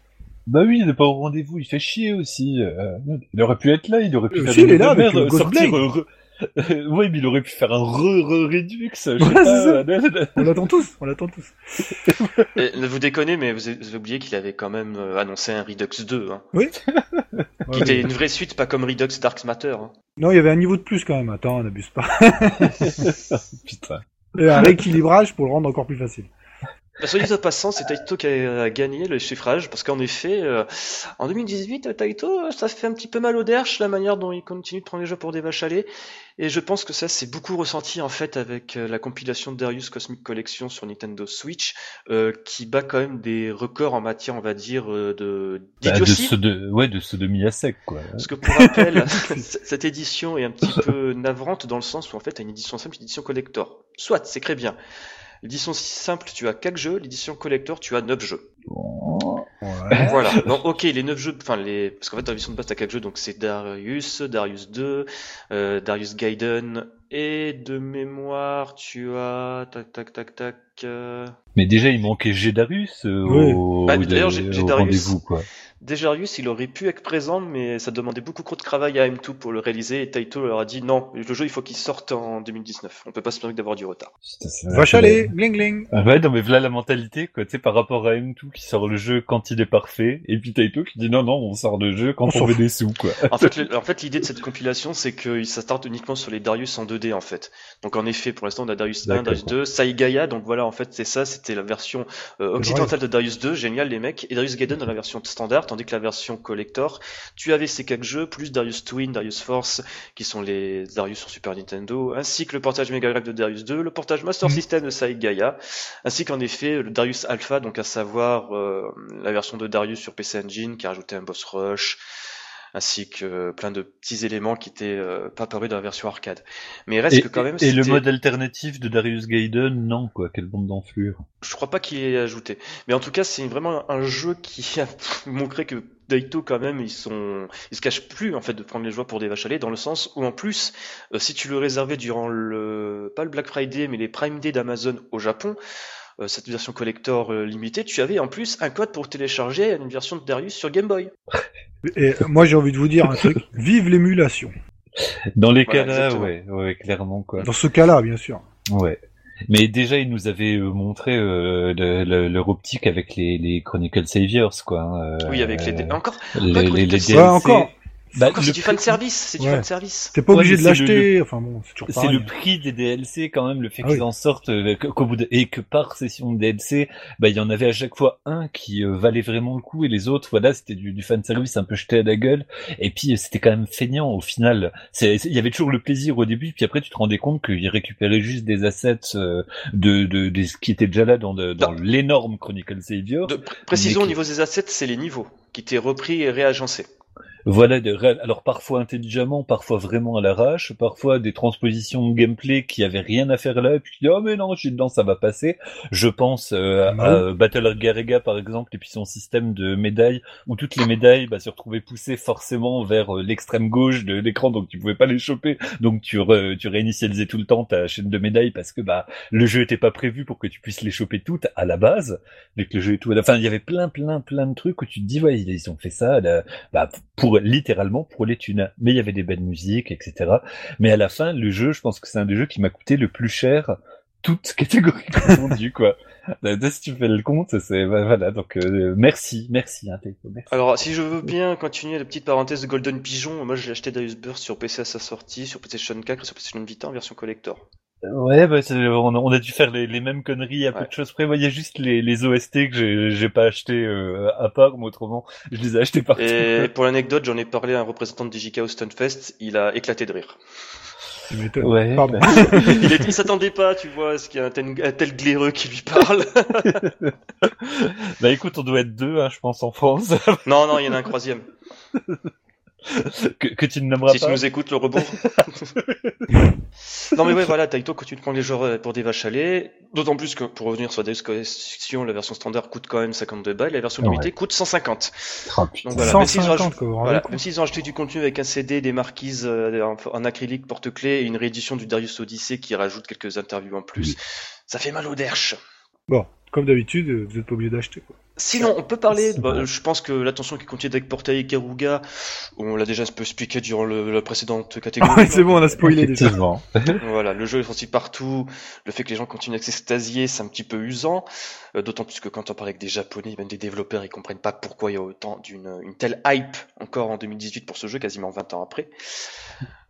Bah oui, il n'est pas au rendez-vous, il fait chier aussi. Euh, il aurait pu être là, il aurait pu faire il est là avec sortir, *laughs* oui, mais il aurait pu faire un re-re-redux. *laughs* on l'attend tous, on l'attend tous. ne vous déconnez, mais vous avez, oublié qu'il avait quand même euh, annoncé un Redux 2. Hein. Oui. *laughs* qui était une vraie suite, pas comme Redux Dark Matter. Hein. Non, il y avait un niveau de plus quand même. Attends, n'abuse pas. Putain. Et un rééquilibrage pour le rendre encore plus facile. Bah, soit dit en passant, c'est Taito qui a gagné le suffrage, parce qu'en effet, euh, en 2018, Taito, ça fait un petit peu mal au derche, la manière dont il continue de prendre les jeux pour des vaches à lait, et je pense que ça c'est beaucoup ressenti en fait avec euh, la compilation de Darius Cosmic Collection sur Nintendo Switch, euh, qui bat quand même des records en matière, on va dire, de bah, de, de, ouais, de ce demi à sec, quoi. Parce que pour rappel, *laughs* cette édition est un petit peu navrante dans le sens où en fait, t'as une édition simple, une édition collector. Soit, c'est très bien. L'édition simple, tu as 4 jeux. L'édition collector, tu as 9 jeux. *laughs* Voilà. Non, ok, les 9 jeux, enfin les, parce qu'en fait dans l'édition de base t'as 4 jeux, donc c'est Darius, Darius 2, euh, Darius Gaiden, et de mémoire tu as, tac tac tac tac. Euh... Mais déjà il manquait Gédarius euh, au, bah, d'ailleurs, rendez-vous quoi. Dejarius, il aurait pu être présent, mais ça demandait beaucoup trop de travail à M2 pour le réaliser, et Taito leur a dit non, le jeu il faut qu'il sorte en 2019. On peut pas se permettre d'avoir du retard. Va chaler, gling gling. Ah ouais, non mais voilà la mentalité, quoi, tu sais, par rapport à M2 qui sort le jeu quand il est parfait, et puis Taito qui dit non, non, on sort le jeu quand on, veut des sous, quoi. en fait, en fait, l'idée de cette compilation, c'est que ça starte uniquement sur les Darius en 2D, en fait. Donc en effet, pour l'instant, on a Darius 1, Darius 2, Saigaya, donc voilà, en fait, c'est ça, c'était la version euh, occidentale de Darius 2, génial les mecs, et Darius Gaiden dans la version standard, tandis que la version collector, tu avais ces quatre jeux, plus Darius Twin, Darius Force, qui sont les Darius sur Super Nintendo, ainsi que le portage Mega Drive de Darius 2, le portage Master mhm. System de Sai Gaia, ainsi qu'en effet le Darius Alpha, donc à savoir euh, la version de Darius sur PC Engine, qui a rajouté un boss rush, ainsi que plein de petits éléments qui étaient euh, pas apparus dans la version arcade. Mais il reste Et, que quand même. et le mode alternatif de Darius Gaiden, non, quoi. Quelle bande d'enflure. Je crois pas qu'il ait ajouté. Mais en tout cas, c'est vraiment un jeu qui a *laughs* montré que Daito, quand même, ils sont, ils se cachent plus, en fait, de prendre les joueurs pour des vaches à lait, dans le sens où, en plus, euh, si tu le réservais durant le, pas le Black Friday, mais les Prime Day d'Amazon au Japon, cette version collector euh, limitée, tu avais en plus un code pour télécharger une version de Darius sur Game Boy. Et euh, moi, j'ai envie de vous dire un truc. *laughs* Vive l'émulation. Dans les Voilà, cas-là, ouais, ouais, clairement, quoi. Dans ce cas-là, bien sûr. Ouais. Mais déjà, ils nous avaient euh, montré euh, le- le- leur optique avec les, les Chronicle Saviors, quoi. hein, euh, Oui, avec les, encore, les, les, Chronicle les Saviors. DLC. Ouais, encore. Bah, c'est du fan service, c'est du Ouais. fan service. T'es pas obligé de l'acheter. Enfin bon, c'est toujours C'est pareil. le prix des DLC quand même, le fait Ah qu'ils oui. en sortent euh, que- qu'au bout de... et que par session de DLC, bah il y en avait à chaque fois un qui euh, valait vraiment le coup et les autres, voilà, c'était du, du fan service un peu jeté à la gueule. Et puis c'était quand même feignant au final. Il y avait toujours le plaisir au début, puis après tu te rendais compte qu'ils récupéraient juste des assets euh, de, de, de ce qui était déjà là dans, de- dans l'énorme Chronicle Savior. De, pr- précisons Mais au niveau des assets, c'est les niveaux qui étaient repris et réagencés. Voilà, de ré- alors parfois intelligemment, parfois vraiment à l'arrache, parfois des transpositions de gameplay qui avaient rien à faire là, et puis tu dis, oh mais non, je suis dedans, ça va passer. Je pense euh, à, à Battle Garega par exemple, et puis son système de médailles, où toutes les médailles bah, se retrouvaient poussées forcément vers euh, l'extrême gauche de l'écran, donc tu pouvais pas les choper, donc tu, re- tu réinitialisais tout le temps ta chaîne de médailles parce que bah le jeu était pas prévu pour que tu puisses les choper toutes à la base, dès que le jeu est tout à la fin. Il y avait plein, plein, plein de trucs où tu te dis, ouais, ils ont fait ça bah, pour littéralement pour les thunes. Mais il y avait des belles musiques, etc. Mais à la fin, le jeu, je pense que c'est un des jeux qui m'a coûté le plus cher, toute *laughs* catégorie confondue, quoi. Euh, Si tu fais le compte, c'est bah, voilà. Donc euh, merci, merci, hein, merci. Alors, si je veux bien continuer la petite parenthèse de Golden Pigeon, moi j'ai acheté Darius Burst sur PC à sa sortie, sur PlayStation 4 et sur PlayStation Vita en version collector. Ouais, bah, on, a, on a dû faire les, les mêmes conneries à peu Ouais. de choses près. Moi, Il y a juste les, les OST que j'ai- j'ai pas acheté euh, à part, mais autrement, je les ai achetés partout. Et *laughs* pour l'anecdote, j'en ai parlé à un représentant de DJK au Stunfest, il a éclaté de rire. Tu m'étonnes. Ouais, Pardon. bah, *laughs* Il, est- s'attendait pas, tu vois, à ce qu'il y a un tel, un tel glaireux qui lui parle? *laughs* bah écoute, on doit être deux, hein, je pense, en France, non, non, il y en a un troisième. *laughs* que, que tu ne nommeras Si tu pas. nous écoutes, le rebours. *laughs* non mais ouais, voilà, Taito continue de prendre les joueurs euh, pour des vaches à lait. D'autant plus que, pour revenir sur la Deus Collection, la version standard coûte quand même 52 balles, la version Ouais. limitée coûte 150. Oh, putain. Donc voilà, même s'ils ont 150, Voilà, compte même s'ils ont acheté du contenu avec un CD, des marquises euh, en, en acrylique porte-clés et une réédition du Darius Odyssey qui rajoute quelques interviews en plus, ça fait mal au derche. Bon, comme d'habitude, vous êtes pas obligé d'acheter. quoi. Sinon, on peut parler, bah, je pense que l'attention qui continue avec Portail et Karuga, on l'a déjà un peu expliqué durant le- la précédente catégorie. Ah ouais, c'est bon, on a spoilé déjà. Effectivement. *laughs* Voilà, le jeu est sorti partout, le fait que les gens continuent à s'extasier, c'est un petit peu usant, euh, d'autant plus que quand on parle avec des japonais, même des développeurs, ils comprennent pas pourquoi il y a autant d'une une telle hype encore en 2018 pour ce jeu, quasiment 20 ans après.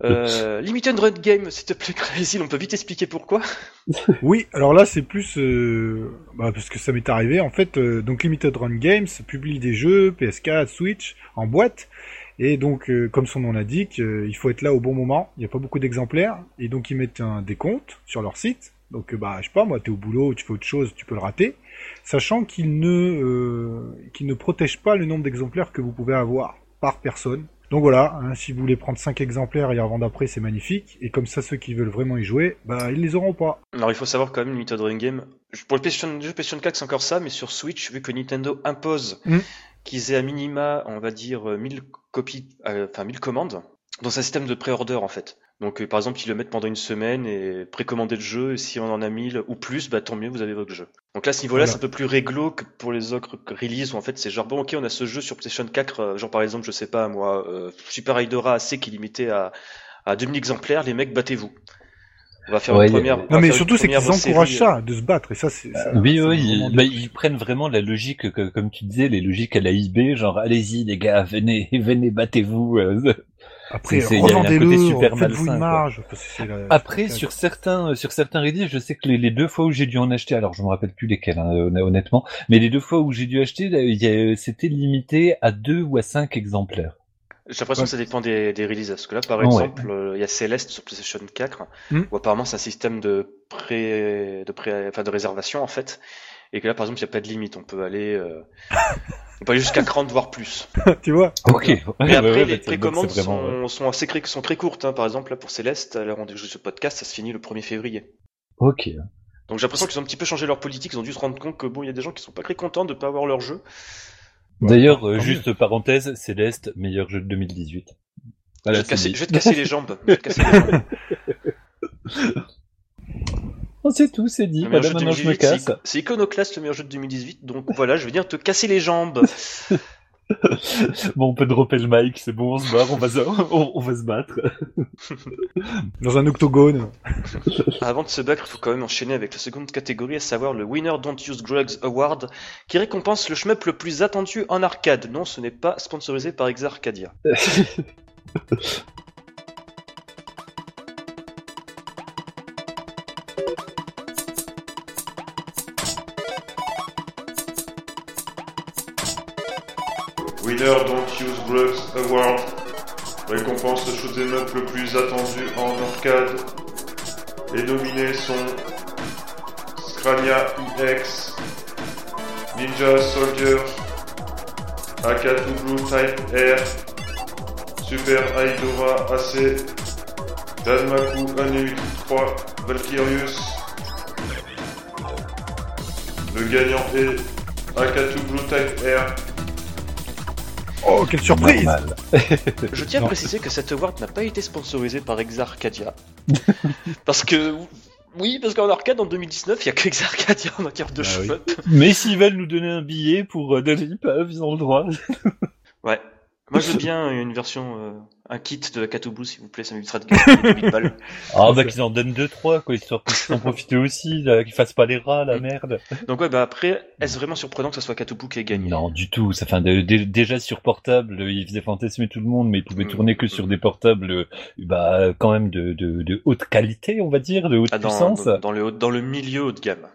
Euh, Limited Run Game, s'il te plaît, *laughs* Crazy, on peut vite expliquer pourquoi *laughs* Oui, alors là c'est plus euh, bah, parce que ça m'est arrivé en fait. euh, donc Limited Run Games publie des jeux PS4, Switch en boîte et donc euh, comme son nom l'indique, il faut être là au bon moment. Il n'y a pas beaucoup d'exemplaires et donc ils mettent un décompte sur leur site. Donc bah je sais pas moi, t'es au boulot, tu fais autre chose, tu peux le rater, sachant qu'ils ne qu'ils ne protègent pas le nombre d'exemplaires que vous pouvez avoir par personne. Donc voilà, hein, si vous voulez prendre 5 exemplaires et en vendre après, c'est magnifique. Et comme ça, ceux qui veulent vraiment y jouer, bah ils les auront pas. Alors il faut savoir quand même, Limited Run Game, pour le PlayStation, jeu PlayStation 4 c'est encore ça, mais sur Switch, vu que Nintendo impose Mm. qu'ils aient à minima, on va dire, euh, 1000 copies, euh, enfin 1000 commandes, dans un système de pré-order en fait. Donc euh, par exemple, ils le mettent pendant une semaine et précommander le jeu, et si on en a 1000 ou plus, bah tant mieux, vous avez votre jeu. Donc là, à ce niveau-là, Voilà. c'est un peu plus réglo que pour les autres releases où en fait c'est genre, bon ok, on a ce jeu sur PlayStation 4, euh, genre par exemple, je sais pas moi, euh, Super Hydora AC qui est limité à, à 2000 exemplaires, les mecs, battez-vous. On va faire Ouais, une première. on Non mais surtout c'est qu'ils encouragent série, euh, ça, de se battre, et ça c'est... ça, Oui, oui, ils, bah, ils prennent vraiment la logique, que, comme tu disais, les logiques à la IB, genre allez-y les gars, venez, *laughs* venez, battez-vous. Euh. Après, c'est- il y a un côté revendez-le, super faites-vous une quoi. marge. La- Après, c'est- sur certains, sur certains Reddit, je sais que les, les deux fois où j'ai dû en acheter, alors je me rappelle plus lesquels, hein, hon- honnêtement, mais les deux fois où j'ai dû acheter, a- c'était limité à deux ou à cinq exemplaires. J'ai l'impression Ouais. que ça dépend des, des releases. Parce que là, par Ouais. exemple, euh, il y a Celeste sur PlayStation 4, Hmm. où apparemment c'est un système de pré, de pré, enfin de réservation en fait. Et que là, par exemple, il n'y a pas de limite. On peut aller, euh, *laughs* on peut aller jusqu'à 30 voire plus. *laughs* tu vois Ok. Mais Ouais, après, ouais, les bah, précommandes c'est vraiment, sont, sont assez sont très courtes. Hein. Par exemple, là pour Céleste, à l'heure où on joue ce podcast, ça se finit le 1er février. Ok. Donc j'ai l'impression qu'ils ont un petit peu changé leur politique. Ils ont dû se rendre compte que bon, il y a des gens qui sont pas très contents de pas avoir leur jeu. D'ailleurs, tant euh, juste parenthèse, Céleste, meilleur jeu de 2018. Voilà, je, vais te c'est casser, dit. je vais te casser les jambes. Je vais te casser les *laughs* jambes. Oh, c'est tout, c'est dit. Maintenant je me 2018, casse. c'est- Iconoclast, le meilleur jeu de 2018. Donc voilà, je vais venir te casser les jambes. *laughs* Bon, on peut dropper le mic, c'est bon, on se barre, on va se, on, on va se battre. *laughs* Dans un octogone. *laughs* Avant de se battre, il faut quand même enchaîner avec la seconde catégorie, à savoir le Winner Don't Use Drugs Award, qui récompense le shmup le plus attendu en arcade. Non, ce n'est pas sponsorisé par Exarcadia. Winner Don't Use Drugs Award récompense le shoot'em up le plus attendu en arcade. Les nominés sont Scrania EX, Ninja Soldier, Akatu Blue Type R, Super Aidora AC, Danmaku Anu 3 Valkyrius. Le gagnant est Akatu Blue Type R. Oh, quelle surprise. Je tiens à préciser que cet award n'a pas été sponsorisé par Exarcadia. *laughs* parce que, oui, parce qu'en arcade, en 2019, il n'y a que Exarcadia en matière de Ah oui. Mais s'ils veulent nous donner un billet pour euh, pub, ils ont le droit. Ouais. Moi, je veux bien une version, euh, un kit de Akatu Blue, s'il vous plaît, ça m'évitera de gagner 8 balles. Ah, bah qu'ils en donnent deux, trois, quoi, histoire qu'ils puissent en profiter aussi, qu'ils fassent pas les rats, la merde. Donc ouais, bah après, est-ce vraiment surprenant que ce soit Akatu Blue qui ait gagné? Non, du tout. Ça, enfin, de- dé- déjà sur portable, il faisait fantasmer tout le monde, mais il pouvait Mm. tourner que sur des portables, euh, bah, quand même de, de, de haute qualité, on va dire, de haute Ah, dans, puissance. dans, dans le, haut- dans le milieu haut de gamme.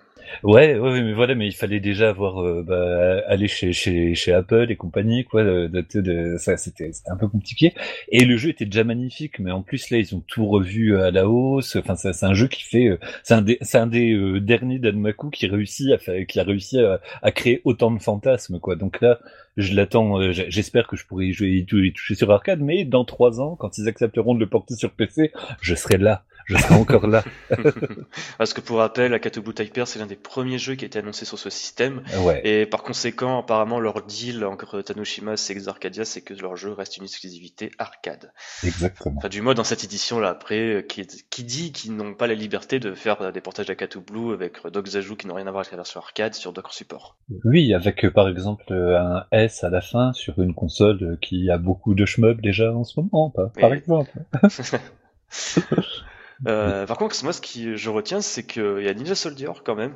Ouais, ouais, mais voilà, mais il fallait déjà avoir, euh, bah, aller chez, chez, chez Apple et compagnie, quoi. De, de- de- ça, c'était, un peu compliqué. Et le jeu était déjà magnifique, mais en plus là, ils ont tout revu à la hausse. Enfin, c'est, un jeu qui fait, euh, c'est un des, un des euh, derniers d'Anmaku qui réussit à faire, qui a réussi à, à créer autant de fantasmes, quoi. Donc là, je l'attends. j'espère que je pourrai y jouer, y toucher sur arcade, mais dans trois ans, quand ils accepteront de le porter sur PC, je serai là. Je serai encore là. *laughs* Parce que pour rappel, Akatu Blue Type R, c'est l'un des premiers jeux qui a été annoncé sur ce système. Ouais. Et par conséquent, apparemment, leur deal entre Tanoshima et Exarcadia, c'est que leur jeu reste une exclusivité arcade. Exactement. Enfin, du moins dans cette édition-là, après, euh, qui, qui dit qu'ils n'ont pas la liberté de faire euh, des portages d'Akatu Blue avec euh, d'autres ajouts qui n'ont rien à voir avec la version arcade sur d'autres supports. Oui, avec par exemple un S à la fin sur une console qui a beaucoup de shmup déjà en ce moment, par, exemple. *laughs* Euh, par contre, moi, ce qui je retiens, c'est qu'il y a Ninja Soldier quand même,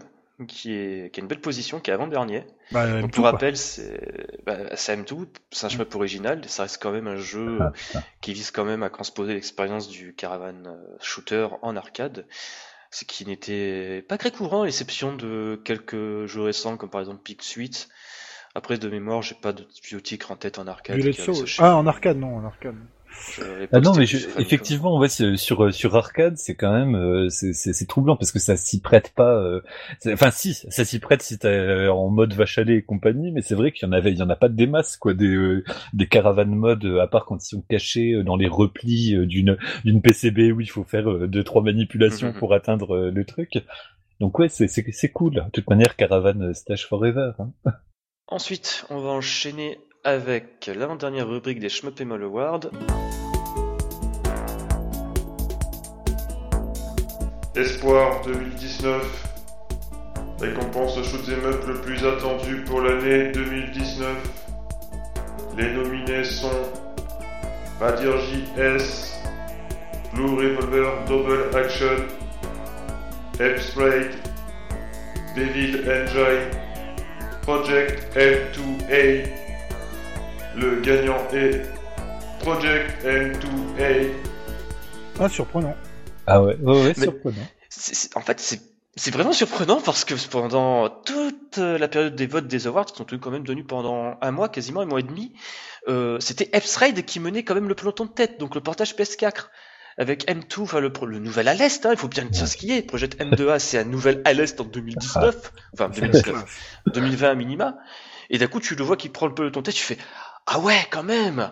qui est, qui a une belle position, qui est avant-dernier. Bah, Donc, pour rappel, c'est bah, c'est M2, c'est un shmup original, ça reste quand même un jeu Ah, qui vise quand même à transposer l'expérience du caravan euh, shooter en arcade, ce qui n'était pas très courant, à l'exception de quelques jeux récents, comme par exemple Peak Suite. Après, de mémoire, j'ai pas de vieux en tête en arcade. Qui. Ah, en arcade, non, en arcade. Ah non, mais je- effectivement, ouais, sur sur arcade, c'est quand même euh, c'est c'est c'est troublant parce que ça s'y prête pas. euh, Enfin, si, ça s'y prête si t'es euh, en mode vache et compagnie, mais c'est vrai qu'il y en avait, il y en a pas des masses quoi, des euh, des caravanes mode euh, à part quand ils sont cachés euh, dans les replis euh, d'une d'une PCB où il faut faire euh, deux trois manipulations Mhm. pour atteindre euh, le truc. Donc ouais, c'est c'est c'est cool. De toute manière, caravane euh, stage forever. Hein. Ensuite, on va enchaîner avec l'avant-dernière rubrique des Shmup Mall Awards. Espoir 2019 récompense shoot'em up le plus attendu pour l'année 2019. Les nominés sont Radirji S, Blue Revolver Double Action, Epsprite, Devil Engine, Project M2A. Le gagnant est Project M2A. Ah, surprenant. Ah ouais, ouais, ouais, Mais- surprenant. En fait, c'est c'est vraiment surprenant parce que pendant toute la période des votes des awards, qui sont quand même tenus pendant un mois, quasiment un mois et demi, euh, c'était Epsride qui menait quand même le peloton de tête, donc le portage PS4. avec M2, enfin le, le nouvel Alest, hein, il faut bien dire ce qui est. Project M2A, c'est un nouvel Alest en 2019, enfin 2019, 2020 à minima. Et d'un coup, tu le vois qui prend le peloton de tête, tu fais ah ouais, quand même.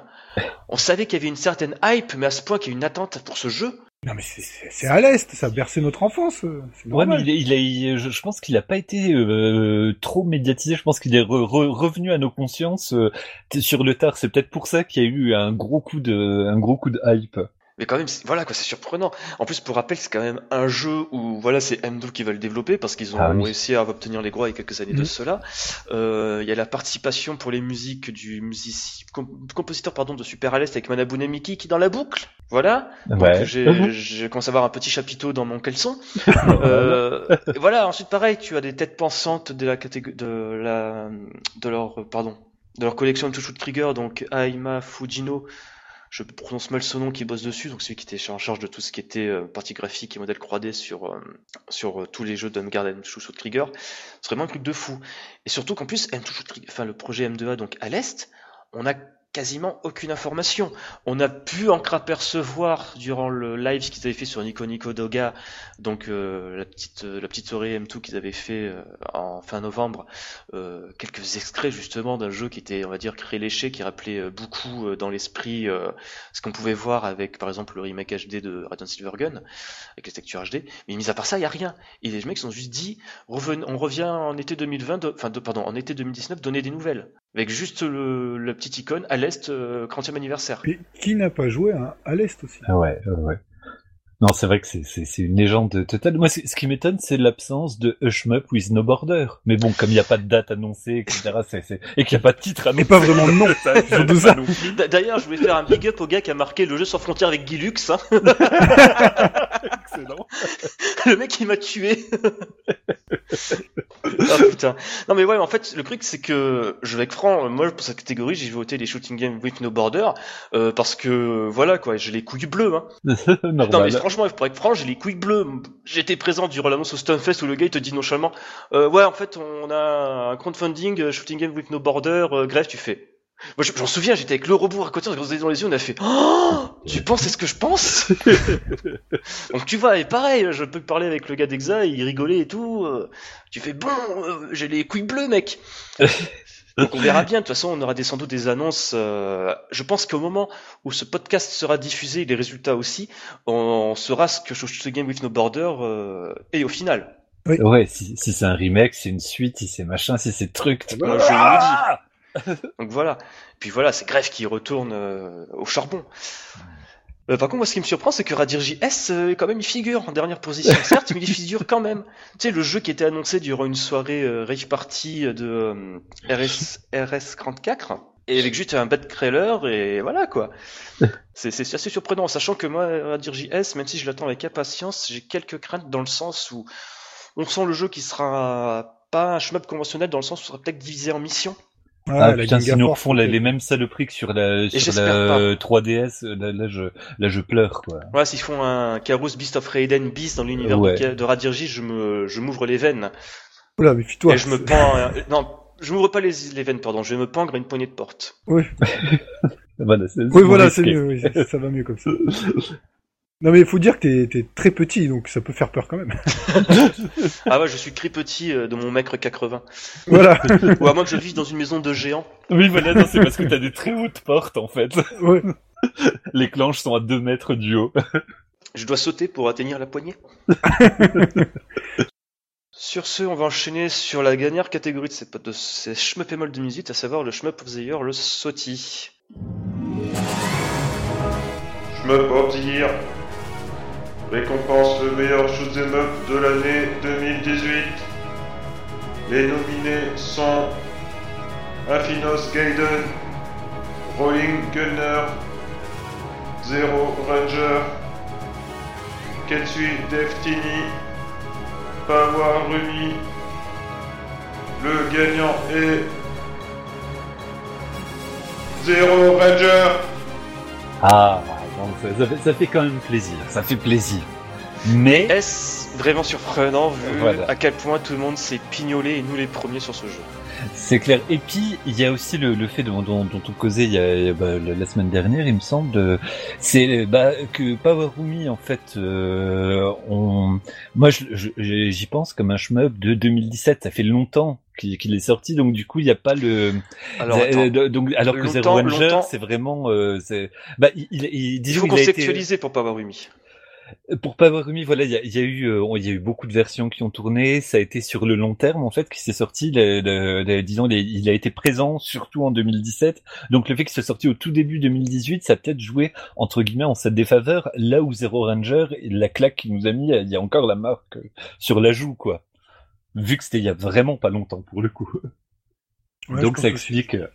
On savait qu'il y avait une certaine hype, mais à ce point qu'il y a une attente pour ce jeu. Non mais c'est- c'est c'est à l'Est, ça a bercé notre enfance. euh, C'est Ouais, mais il, a, il- je, je pense qu'il a pas été euh, trop médiatisé. Je pense qu'il est re- re- revenu à nos consciences euh, sur le tard. C'est peut-être pour ça qu'il y a eu un gros coup de, un gros coup de hype. Mais quand même, c'est- voilà quoi, c'est surprenant. En plus, pour rappel, c'est quand même un jeu où voilà, c'est M2 qui va le développer parce qu'ils ont Ah oui. réussi à obtenir les droits il y a quelques années de Mhm. cela. Euh, Il y a la participation pour les musiques du musici- com- compositeur pardon de Super Alest avec Manabu Nemiki qui est dans la boucle. Voilà. Donc, Ouais. j'ai j'ai commencé à avoir un petit chapiteau dans mon caleçon. *laughs* Euh, et voilà. Ensuite, pareil, tu as des têtes pensantes de la catégorie de la de leur pardon de leur collection de Trigger, donc Aima Fujino. Je prononce mal son nom qui bosse dessus, donc celui qui était en charge de tout ce qui était euh, partie graphique et modèle 3D sur euh, sur euh, tous les jeux d'Humgard et Shoot Trigger. C'est vraiment un truc de fou. Et surtout qu'en plus, M2 Shoot Trigger- enfin le projet M2A donc à l'est, on a quasiment aucune information. On a pu encore apercevoir durant le live ce qu'ils avaient fait sur Nico Nico Doga, donc euh, la petite euh, la petite soirée M2 qu'ils avaient fait euh, en fin novembre, quelques extraits justement d'un jeu qui était on va dire très léché, qui rappelait beaucoup dans l'esprit ce qu'on pouvait voir avec par exemple le remake HD de Radiant Silvergun avec les textures HD. Mais mis à part ça, il y a rien. Et les mecs sont juste dit, on revient en été 2020, de- enfin de- pardon, en été 2019, donner des nouvelles avec juste le, la petite icône l'est, euh, 30e anniversaire. Et qui n'a pas joué à, à l'Est aussi? Ah ouais, ouais, ouais. Non, c'est vrai que c'est, une légende totale. Moi, c'est- ce qui m'étonne, c'est l'absence de Hush Up with No Border. Mais bon, comme il n'y a pas de date annoncée, etc., et qu'il n'y a pas de titre annoncé. Et pas vraiment de nom. *laughs* ça, ça. D'ailleurs, je voulais faire un big up au gars qui a marqué le jeu sans frontières avec Guy Lux. hein. *laughs* Excellent. *laughs* le mec il m'a tué. *laughs* ah putain. Non mais ouais, en fait, le truc c'est que je vais être franc, moi pour cette catégorie, j'ai voté les shooting games with no border euh, parce que voilà quoi, j'ai les couilles bleues. Hein. *laughs* Non mais franchement, pour être franc, j'ai les couilles bleues. J'étais présent durant l'annonce au Stunfest où le gars il te dit nonchalamment, euh, ouais en fait on a un crowdfunding euh, shooting game with no border, euh, grève tu fais. Moi je- j'en souviens, j'étais avec le robot à côté, on se regardait dans les yeux, on a fait, oh, tu penses c'est ce que je pense *laughs* Donc tu vois, et pareil, je peux parler avec le gars d'Exa, il rigolait et tout. euh, tu fais bon, euh, j'ai les couilles bleues, mec. *laughs* Donc on verra bien. De toute façon, on aura des, sans doute des annonces. euh, je pense qu'au moment où ce podcast sera diffusé, les résultats aussi, on, saura ce que Shoot the Game with No Border euh, est au final. Ouais, si, si c'est un remake, c'est une suite, si c'est machin, si c'est truc. tu- Moi, je vous le Ah *laughs* Donc voilà. Puis voilà, c'est Grève qui retourne euh, au charbon. Euh, par contre, moi, ce qui me surprend, c'est que Radir JS, euh, quand même, il figure en dernière position, *laughs* certes, mais il figure quand même. Tu sais, le jeu qui était annoncé durant une soirée euh, rave party de RS, RS34, et avec juste un bad trailer, et voilà, quoi. *laughs* C'est c'est assez surprenant, sachant que moi, Radir JS, même si je l'attends avec impatience, j'ai quelques craintes dans le sens où on sent le jeu qui sera pas un shmup conventionnel, dans le sens où il sera peut-être divisé en missions. Ah, la putain, s'ils nous refont les, mêmes saloperies que sur la, sur la 3DS, euh, là, là, je, là, je pleure, quoi. Voilà, s'ils font un Carus Beast of Raiden Beast dans l'univers Ouais. de, de Radirji, je me, je m'ouvre les veines. Oula, méfie-toi. et je me pends, euh, non, je m'ouvre pas les, les veines, pardon, je vais me pendre à une poignée de porte. *laughs* Voilà, c'est, Oui, voilà, c'est mieux. oui, ça va mieux comme ça. *laughs* Non, mais il faut dire que t'es, très petit, donc ça peut faire peur quand même. *laughs* Ah ouais, je suis très petit euh, de mon mètre 80. voilà. *laughs* Ou à moins que je vive dans une maison de géants. Oui, voilà, non, c'est parce que t'as des très hautes portes, en fait. Ouais. *laughs* Les clanches sont à 2 mètres du haut. Je dois sauter pour atteindre la poignée. Sur ce, on va enchaîner sur la dernière catégorie de ces, de ces Shmup et Moll 2018, à savoir le Shmup of the Year, le Soti. Shmup of the Year récompense le meilleur shoot'em up de l'année 2018. Les nominés sont Infinos Gaiden, Rolling Gunner, Zero Ranger, Ketsui Deftini, Power Rumi. Le gagnant est Zero Ranger. Ah, donc ça, fait, ça fait quand même plaisir. Ça fait plaisir. Mais, Est-ce vraiment surprenant vu Voilà. à quel point tout le monde s'est pignolé et nous les premiers sur ce jeu? C'est clair. Et puis il y a aussi le, le fait dont, dont, dont on causait il y a, bah, la semaine dernière, il me semble, c'est bah, que Power Rumi en fait, euh, on, moi j'y pense comme un shmup de 2017. Ça fait longtemps qu'il qu'il est sorti, donc du coup il n'y a pas le. Alors Euh, attends, de- donc alors que Zero Ranger, c'est vraiment, euh, c'est, bah il, il, il- il faut il a été- conceptualiser pour Power Rumi. Pour Power Rumi, voilà, il y a, y a eu, euh, il y a eu beaucoup de versions qui ont tourné. Ça a été sur le long terme en fait qui s'est sorti. Le, le- le- disons, il a été présent surtout en 2017. Donc le fait qu'il soit sorti au tout début 2018, ça a peut-être joué entre guillemets en sa défaveur. Là où Zero Ranger, la claque qu'il nous a mis, il y a encore la marque euh, sur la joue, quoi. Vu que c'était il y a vraiment pas longtemps pour le coup. Ouais, Donc ça explique. euh,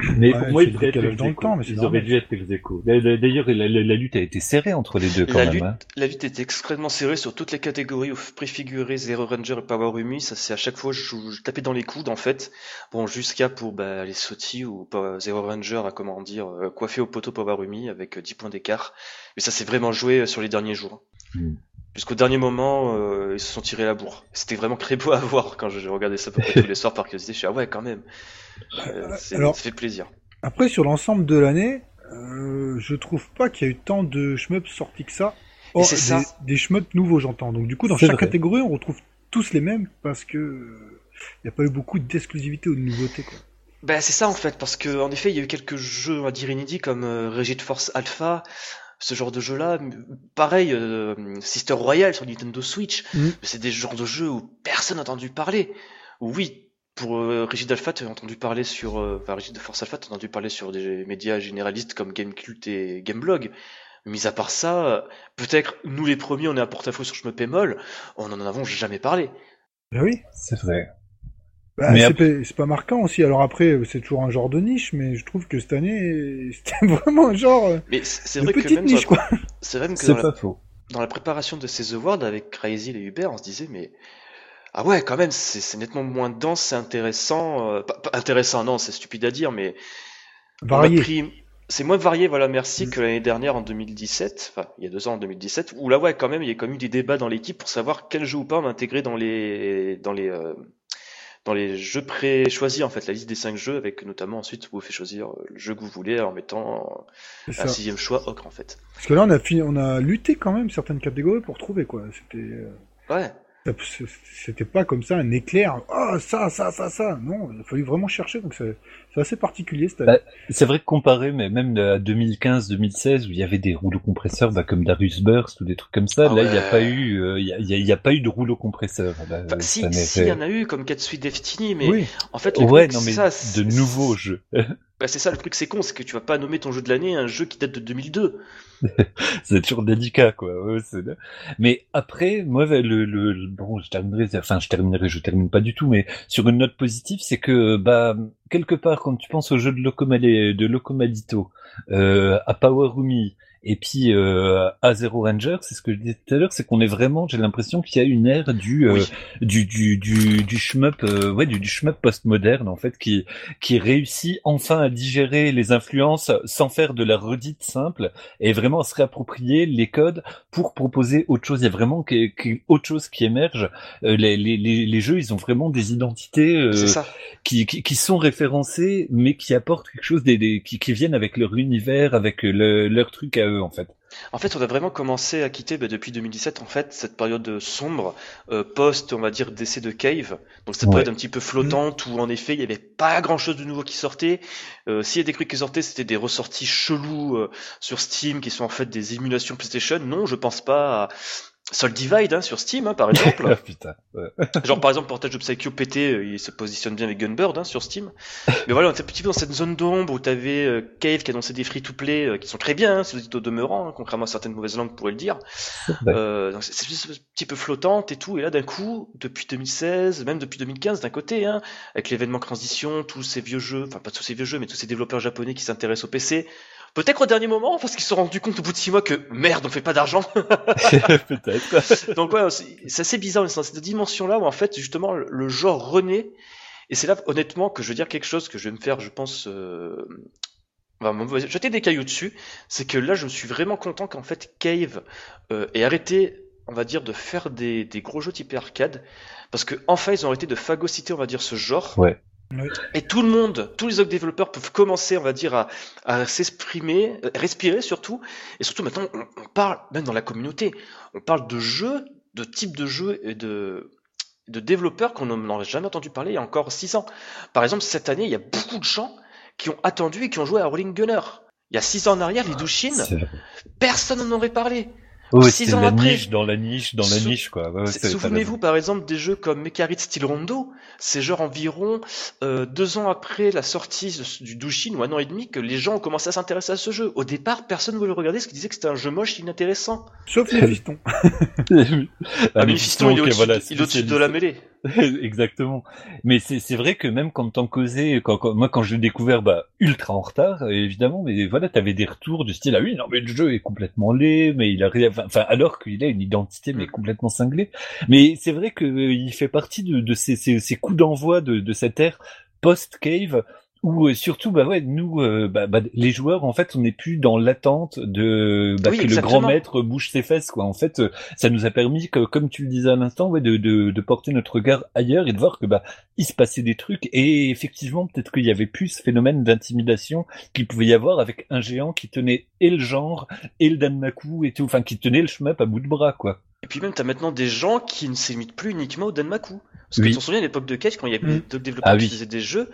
*clears throat* Mais Ouais, pour moi, ils le devraient être décalage ex dans le aequo. temps, mais c'est Ils normal. auraient dû être ex aequo. D'ailleurs, la, la- la lutte a été serrée entre les deux quand La même. lutte, hein. la lutte était extrêmement serrée sur toutes les catégories où préfiguré Zero Ranger et Power Rumi. Ça c'est à chaque fois je, je tapais dans les coudes en fait. Bon jusqu'à pour bah, les Soti ou pas- Zero Ranger à comment dire euh, coiffé au poteau Power Rumi avec euh, 10 points d'écart. Mais ça s'est vraiment joué euh, sur les derniers jours. Mm. Jusqu'au dernier moment, euh, ils se sont tirés la bourre. C'était vraiment très beau à voir quand je regardais ça *laughs* tous les soirs par curiosité. Je suis ah ouais quand même. Euh, Alors- ça fait plaisir. Après, sur l'ensemble de l'année, euh, je trouve pas qu'il y a eu tant de shmups sortis que ça. C'est des, ça. des shmups nouveaux, j'entends. Donc du coup, dans chaque vrai. catégorie, on retrouve tous les mêmes parce que euh, il n'y a pas eu beaucoup d'exclusivité ou de nouveautés. Quoi. Bah c'est ça en fait, parce que en effet il y a eu quelques jeux on va dire inédits comme euh, Regid Force Alpha, ce genre de jeu-là. Pareil, euh, Sister Royale sur Nintendo Switch, Mhm. c'est des genres de jeux où personne n'a entendu parler. Oui, pour euh, Rigid Alpha, tu as entendu parler sur, euh, enfin Rigid Force Alpha, tu as entendu parler sur des médias généralistes comme Gamecult et Gameblog. Mis à part ça, peut-être nous les premiers, on est à porte-à-faux sur Shmup et Moll, on en avons jamais parlé. Ben oui. C'est vrai. Bah, c'est après- pas- c'est pas marquant aussi. Alors après, c'est toujours un genre de niche, mais je trouve que cette année, *laughs* c'était vraiment un genre euh, Mais c'est de vrai que petite même niche, quoi. c'est vrai que C'est dans la- pas faux. dans la préparation de ces awards avec Crazy et Hubert, on se disait mais ah ouais quand même c'est c'est nettement moins dense, c'est intéressant, euh, pas, pas intéressant non c'est stupide à dire mais Varié. pris c'est moins varié voilà merci Mm. que l'année dernière en 2017, enfin il y a deux ans en 2017 où là ouais quand même il y a quand même eu des débats dans l'équipe pour savoir quel jeu ou pas on intégrait dans les dans les euh, dans les jeux pré-choisis en fait la liste des cinq jeux avec notamment ensuite vous fait choisir euh, le jeu que vous voulez en mettant un sixième choix ocre en fait. Parce que là, on a, fini, on a lutté quand même certaines catégories pour trouver quoi. C'était, euh, Ouais. c'était pas comme ça un éclair. Ah ça, ça, ça, ça. Non, il a fallu vraiment chercher. Donc c'est assez particulier cette année. Bah, C'est vrai que comparé, mais même à 2015-2016 où il y avait des rouleaux compresseurs, bah, comme Darius Burst ou des trucs comme ça, Ah là il n'y a pas eu, euh, il y a, il y a- il y a pas eu de rouleau compresseur. Là, cette si, il y en a eu comme Katsui Destiny, mais oui. en fait, le Ouais, truc, non mais c'est ça, de nouveaux jeux. *laughs* Bah, c'est ça le truc, c'est con, c'est que tu vas pas nommer ton jeu de l'année un jeu qui date de 2002. *laughs* c'est toujours délicat quoi. Ouais, mais après, moi le, le, le- bon, je terminerai, enfin je terminerai, je termine pas du tout, mais sur une note positive, c'est que bah quelque part quand tu penses au jeu de Locomalito, euh, à Power Rumi et puis euh, à Zero Ranger, c'est ce que je disais tout à l'heure, c'est qu'on est vraiment, j'ai l'impression qu'il y a une ère du euh, Oui. du du du du shmup, euh, ouais, du, du shmup postmoderne en fait, qui qui réussit enfin à digérer les influences sans faire de la redite simple et vraiment à se réapproprier les codes pour proposer autre chose. Il y a vraiment que- que- autre chose qui émerge. Euh, les, les, les, les jeux, ils ont vraiment des identités euh, ça. qui, qui, qui sont référencées, mais qui apportent quelque chose, des, des, qui, qui viennent avec leur univers, avec le, leur truc à eux en fait. En fait, on a vraiment commencé à quitter bah, depuis 2017, en fait, cette période sombre, euh, post, on va dire, décès de Cave. Donc cette Ouais. période un petit peu flottante où, en effet, il y avait pas grand chose de nouveau qui sortait. Euh, S'il y a des trucs qui sortaient, c'était des ressorties chelous euh, sur Steam qui sont en fait des émulations PlayStation. Non, je pense pas à Soul Divide hein, sur Steam, hein, par *laughs* exemple. Ah putain. ouais. Genre par exemple Portage of Psycho PT, euh, il se positionne bien avec Gunbird hein, sur Steam. Mais voilà, on était un petit peu dans cette zone d'ombre où t'avais euh, Cave qui annonçait des free-to-play euh, qui sont très bien, hein, c'est au demeurant, hein, contrairement à certaines mauvaises langues pourraient le dire. Ouais. Euh, donc c'est un petit peu flottante et tout, et là d'un coup, depuis 2016, même depuis 2015 d'un côté, hein, avec l'événement Transition, tous ces vieux jeux, enfin pas tous ces vieux jeux, mais tous ces développeurs japonais qui s'intéressent au PC, peut-être au dernier moment, parce qu'ils se sont rendus compte au bout de six mois que merde, on fait pas d'argent. *laughs* *laughs* Peut-être. Donc ouais, c'est assez bizarre, mais c'est dans cette dimension-là où en fait justement le, genre renaît. Et c'est là honnêtement que je veux dire quelque chose que je vais me faire, je pense, euh, enfin, me jeter des cailloux dessus. C'est que là, je suis vraiment content qu'en fait Cave euh, ait arrêté on va dire, de faire des, des gros jeux type arcade, parce que enfin ils ont arrêté de phagocyter, on va dire, ce genre. Ouais. Et tout le monde, tous les autres développeurs peuvent commencer, on va dire, à, à s'exprimer, respirer surtout. Et surtout maintenant, on, on parle, même dans la communauté, on parle de jeux, de types de jeux et de, de développeurs qu'on n'en a jamais entendu parler il y a encore 6 ans. Par exemple, cette année, il y a beaucoup de gens qui ont attendu et qui ont joué à Rolling Gunner. Il y a 6 ans en arrière, les Douchines, C'est- personne n'en aurait parlé. Ouais, Six c'est ans la après. niche dans la niche dans la niche quoi. Ouais, ouais, C'est- c'est- Souvenez-vous par exemple des jeux comme Mekarit Steel Rondo, c'est genre environ euh, deux ans après la sortie du Dushin ou un an et demi que les gens ont commencé à s'intéresser à ce jeu. Au départ, personne ne voulait le regarder parce qu'ils disaient que c'était un jeu moche et inintéressant. Sauf les *laughs* pistons. Ah, il est au-dessus voilà, il est au-dessus de la mêlée. *laughs* Exactement. Mais c'est c'est vrai que même quand t'en causais, quand, quand- moi quand je l'ai découvert, bah ultra en retard, évidemment. Mais voilà, t'avais des retours du style ah oui non mais le jeu est complètement laid, mais il a rien, enfin alors qu'il a une identité mais Mm. complètement cinglée. Mais c'est vrai que euh, il fait partie de, de ces, ces, ces coups d'envoi de, de cette ère post Où euh, surtout bah ouais nous euh, bah, bah, les joueurs en fait on n'est plus dans l'attente de bah, Oui, que le grand maître bouge ses fesses quoi en fait euh, ça nous a permis, que, comme tu le disais à l'instant, ouais, de, de, de porter notre regard ailleurs et de voir que bah il se passait des trucs et effectivement peut-être qu'il y avait plus ce phénomène d'intimidation qu'il pouvait y avoir avec un géant qui tenait et le genre et le Danmaku et tout, enfin qui tenait le shmup à bout de bras quoi. Et puis même, t'as maintenant des gens qui ne s'imitent plus uniquement au Danmaku. Parce que Oui. tu te souviens à l'époque de Cage, quand il y avait Mm. d'autres développeurs Ah qui oui. faisaient des jeux,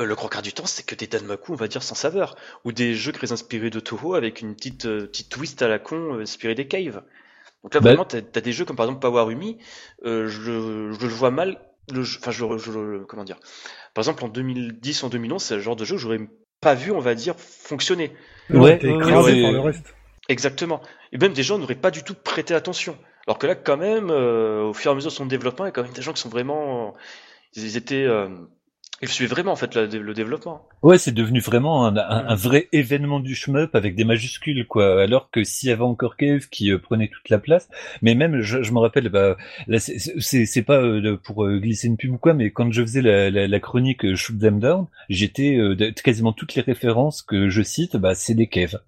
euh, le grand quart du temps, c'est que des Danmaku, on va dire, sans saveur. Ou des jeux très inspirés de Toho avec une petite, euh, petite twist à la con euh, inspirée des caves. Donc là, Bah- vraiment, t'as as des jeux comme par exemple Powerumi, euh, je, le- je le vois mal, le jeu- enfin, je, je comment dire. Par exemple, en 2010, en 2011, c'est le genre de jeu que j'aurais pas vu, on va dire, fonctionner. Ouais, t'es écrasé ouais. par le reste. Exactement. Et même des gens n'auraient pas du tout prêté attention. Alors que là, quand même, euh, au fur et à mesure de son développement, il y a quand même des gens qui sont vraiment, ils étaient, euh, ils suivaient vraiment en fait le, le développement. Ouais, c'est devenu vraiment un, un, un vrai événement du shmup avec des majuscules, quoi. Alors que s'il y avait encore Cave qui euh, prenait toute la place, mais même, je, je me rappelle, bah, là, c'est- pas euh, pour glisser une pub ou quoi, mais quand je faisais la, la, la chronique Shoot Them Down, j'étais euh, quasiment toutes les références que je cite, bah, c'est des Cave.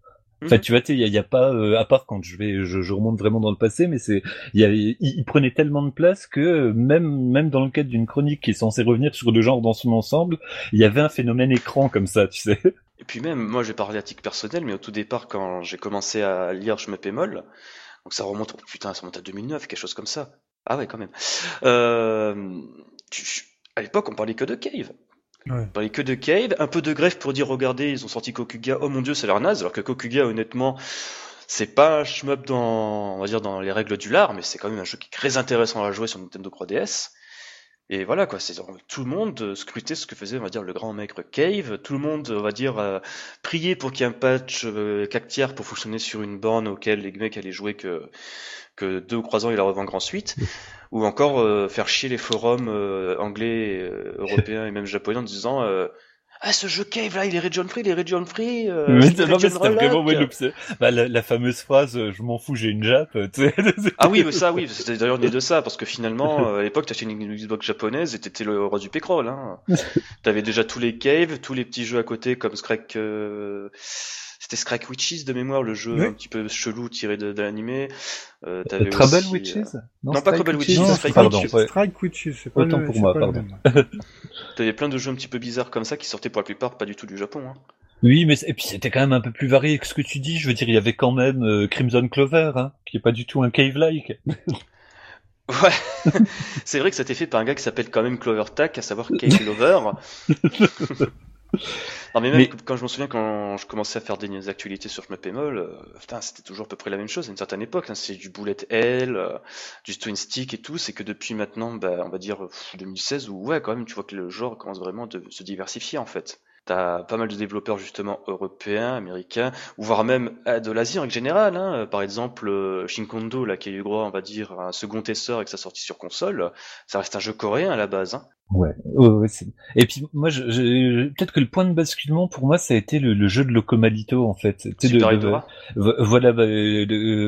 Enfin, Mhm. tu vois, il y, a- pas, euh, à part quand je vais, je, je remonte vraiment dans le passé, mais c'est, il y a- il prenait tellement de place que même, même dans le cadre d'une chronique qui est censée revenir sur le genre dans son ensemble, il y avait un phénomène écran comme ça, tu sais. *laughs* Et puis même, moi, je vais parler à titre personnel, mais au tout départ, quand j'ai commencé à lire Je me pémol, donc ça remonte, oh, putain, ça remonte à 2009, quelque chose comme ça. Ah ouais, quand même. Euh, tu- à l'époque, on parlait que de Cave. Ouais. Parlait que de Cave, un peu de greffe pour dire, regardez, ils ont sorti Kokuga, oh mon dieu, a l'air naze, alors que Kokuga, honnêtement, c'est pas un shmup dans, on va dire, dans les règles du lard, mais c'est quand même un jeu qui est très intéressant à jouer sur Nintendo 3DS. Et voilà, quoi, c'est tout le monde euh, scrutait ce que faisait, on va dire, le grand maître Cave. Tout le monde, on va dire, euh, priait pour qu'il y ait un patch euh, cactière pour fonctionner sur une borne auquel les mecs allaient jouer que, que deux ou trois ans et la revendre ensuite. *laughs* Ou encore euh, faire chier les forums euh, anglais, européens et même japonais en disant euh, Ah, ce jeu Cave là, il est region free, il est region free. euh, mais c'est c'est- non, mais region c'était vraiment ouais, bah, la, la fameuse phrase, euh, je m'en fous, j'ai une tu sais. *laughs* Ah oui, mais ça, oui, c'était d'ailleurs né de ça, parce que finalement, euh, à l'époque, t'achetais une Xbox japonaise et t'étais le roi du pécroll. Hein. *laughs* T'avais déjà tous les caves, tous les petits jeux à côté comme Scrake... euh, C'était Scrake Witches de mémoire, le jeu Oui. un petit peu chelou tiré de, de l'animé. Euh, Trouble aussi, Witches euh, Non, non, pas Trouble Witches, Non, Strike Pardon, Witches. ouais. Strike Witches, c'est pas Autant le- pour moi, pardon. *laughs* T'avais plein de jeux un petit peu bizarres comme ça qui sortaient pour la plupart pas du tout du Japon. Hein. Oui, mais c'est- et puis c'était quand même un peu plus varié que ce que tu dis. Je veux dire, il y avait quand même euh, Crimson Clover, hein, qui est pas du tout un cave-like. *laughs* Ouais, *laughs* c'est vrai que ça a été fait par un gars qui s'appelle quand même Clover Tack, à savoir Cave Lover. Non mais même Mais- quand je me souviens quand je commençais à faire des actualités sur Schmepémol, euh, putain c'était toujours à peu près la même chose à une certaine époque. hein. c'est du bullet L, euh, du twin stick et tout. C'est que depuis maintenant, bah, on va dire pff, 2016 où ouais quand même tu vois que le genre commence vraiment de se diversifier en fait. T'as pas mal de développeurs justement européens, américains, ou voire même euh, de l'Asie en règle générale. Hein. Par exemple, euh, Shinkondo, là, qui a eu droit, on va dire, à un second essor avec sa sortie sur console, ça reste un jeu coréen à la base. Hein. Ouais. ouais, ouais, et puis moi, je, je- peut-être que le point de basculement pour moi, ça a été le, le jeu de Locomalito en fait. Tu Super Idora. vo- voilà, bah,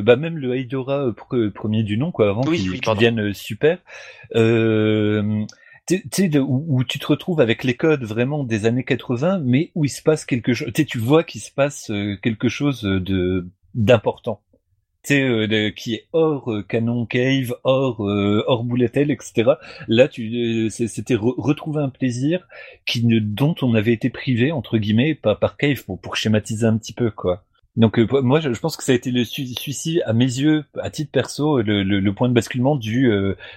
bah, même le Haidora euh, pr- premier du nom, quoi, avant Oui, qu'il oui, devienne euh, super. Euh, tu tu sais, où, tu te retrouves avec les codes vraiment des années 80, mais où il se passe quelque chose. Tu sais, tu vois qu'il se passe euh, quelque chose de d'important. euh, de, qui est hors euh, canon cave, hors euh, hors bouletel, etc. Là, tu c'était retrouver un plaisir qui ne, dont on avait été privé entre guillemets par, par cave pour, pour schématiser un petit peu quoi. Donc moi, je, pense que ça a été le celui-ci à mes yeux, à titre perso, le, le, le point de basculement du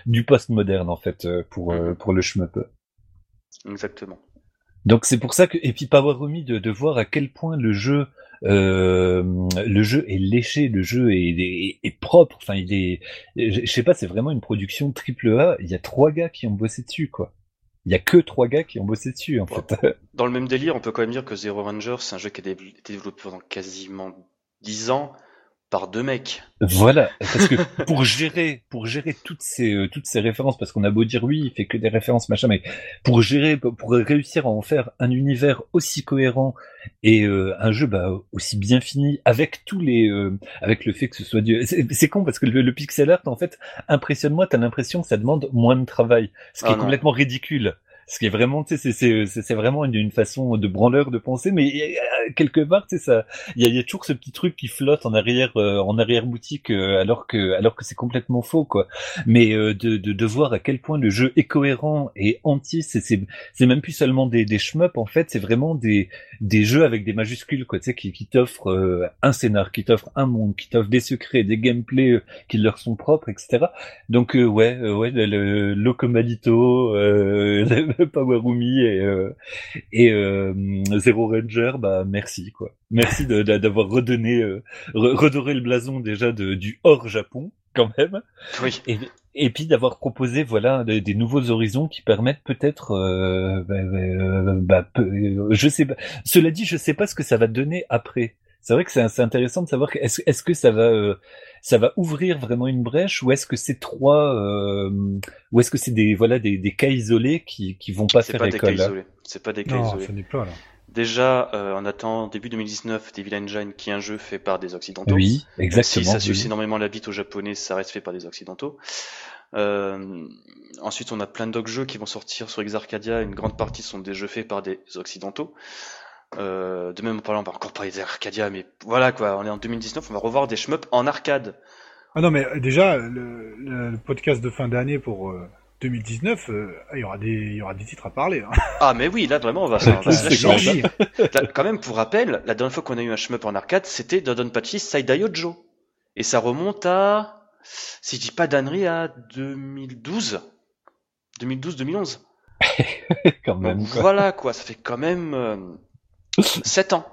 du post-moderne en fait pour mhm. pour le shmup. Exactement. Donc c'est pour ça que et puis Power Rumi de, de voir à quel point le jeu euh, le jeu est léché, le jeu est, est, propre. Enfin, il est, je sais pas, c'est vraiment une production triple A. Il y a trois gars qui ont bossé dessus, quoi. Il y a que trois gars qui ont bossé dessus, en fait. *laughs* Dans le même délire, on peut quand même dire que Zero Ranger, c'est un jeu qui a été développé pendant quasiment dix ans par deux mecs. Voilà, parce que pour gérer, pour gérer toutes ces euh, toutes ces références, parce qu'on a beau dire oui, il fait que des références machin, mais pour gérer, pour réussir à en faire un univers aussi cohérent et euh, un jeu bah, aussi bien fini, avec tous les, euh, avec le fait que ce soit du, c'est con parce que le, pixel art en fait impressionne moi, t'as l'impression que ça demande moins de travail, ce qui ah est complètement ridicule. Ce qui est vraiment, tu sais, c'est vraiment une, façon de branleur de penser, mais quelque part, tu sais, ça, il y a, y a, toujours ce petit truc qui flotte en arrière, euh, en arrière boutique, euh, alors que, alors que c'est complètement faux, quoi. Mais euh, de, de, de, voir à quel point le jeu est cohérent et entier, c'est, c'est, même plus seulement des, des en fait, c'est vraiment des, des jeux avec des majuscules, quoi, tu sais, qui, qui t'offrent un scénar, qui t'offrent un monde, qui t'offrent des secrets, des gameplays qui leur sont propres, etc. Donc, ouais, ouais, le, le Locomalito, *laughs* *laughs* Powerumi et, et Zero Ranger, bah, merci quoi. Merci d'avoir redonné, euh, redoré le blason déjà de, du hors Japon quand même. Oui. Et, et puis d'avoir proposé voilà des, nouveaux horizons qui permettent peut-être, euh, bah, bah, bah euh, je sais pas. Cela dit, je sais pas ce que ça va donner après. C'est vrai que c'est intéressant de savoir est-ce est-ce que ça va euh, ça va ouvrir vraiment une brèche ou est-ce que c'est trois euh, ou est-ce que c'est des voilà des, des cas isolés qui qui vont pas faire pas école C'est pas des cas isolés. C'est pas là. Déjà, euh, on attend début 2019 Devil Engine, qui est un jeu fait par des Occidentaux. Oui, exactement. si ça suce énormément la bite aux Japonais, ça reste fait par des Occidentaux. Euh, ensuite, on a plein d'autres jeux qui vont sortir sur Exarcadia. Une grande partie sont des jeux faits par des Occidentaux. Euh, de même, on va encore parler d'Arcadia, mais voilà quoi, on est en 2019, on va revoir des shmups en arcade. Ah non, mais déjà, le, le podcast de fin d'année pour euh, 2019, euh, il y aura des, il y aura des titres à parler. Hein. *laughs* Ah mais oui, là vraiment on va, on va se Quand même, pour rappel, la dernière fois qu'on a eu un shmup en arcade, c'était Dodonpachi Saidai Ojo. Et ça remonte à, si je dis pas d'annerie, à 2012. 2012-2011. *laughs* quand même. quoi. Voilà quoi, ça fait quand même euh, 7 ans.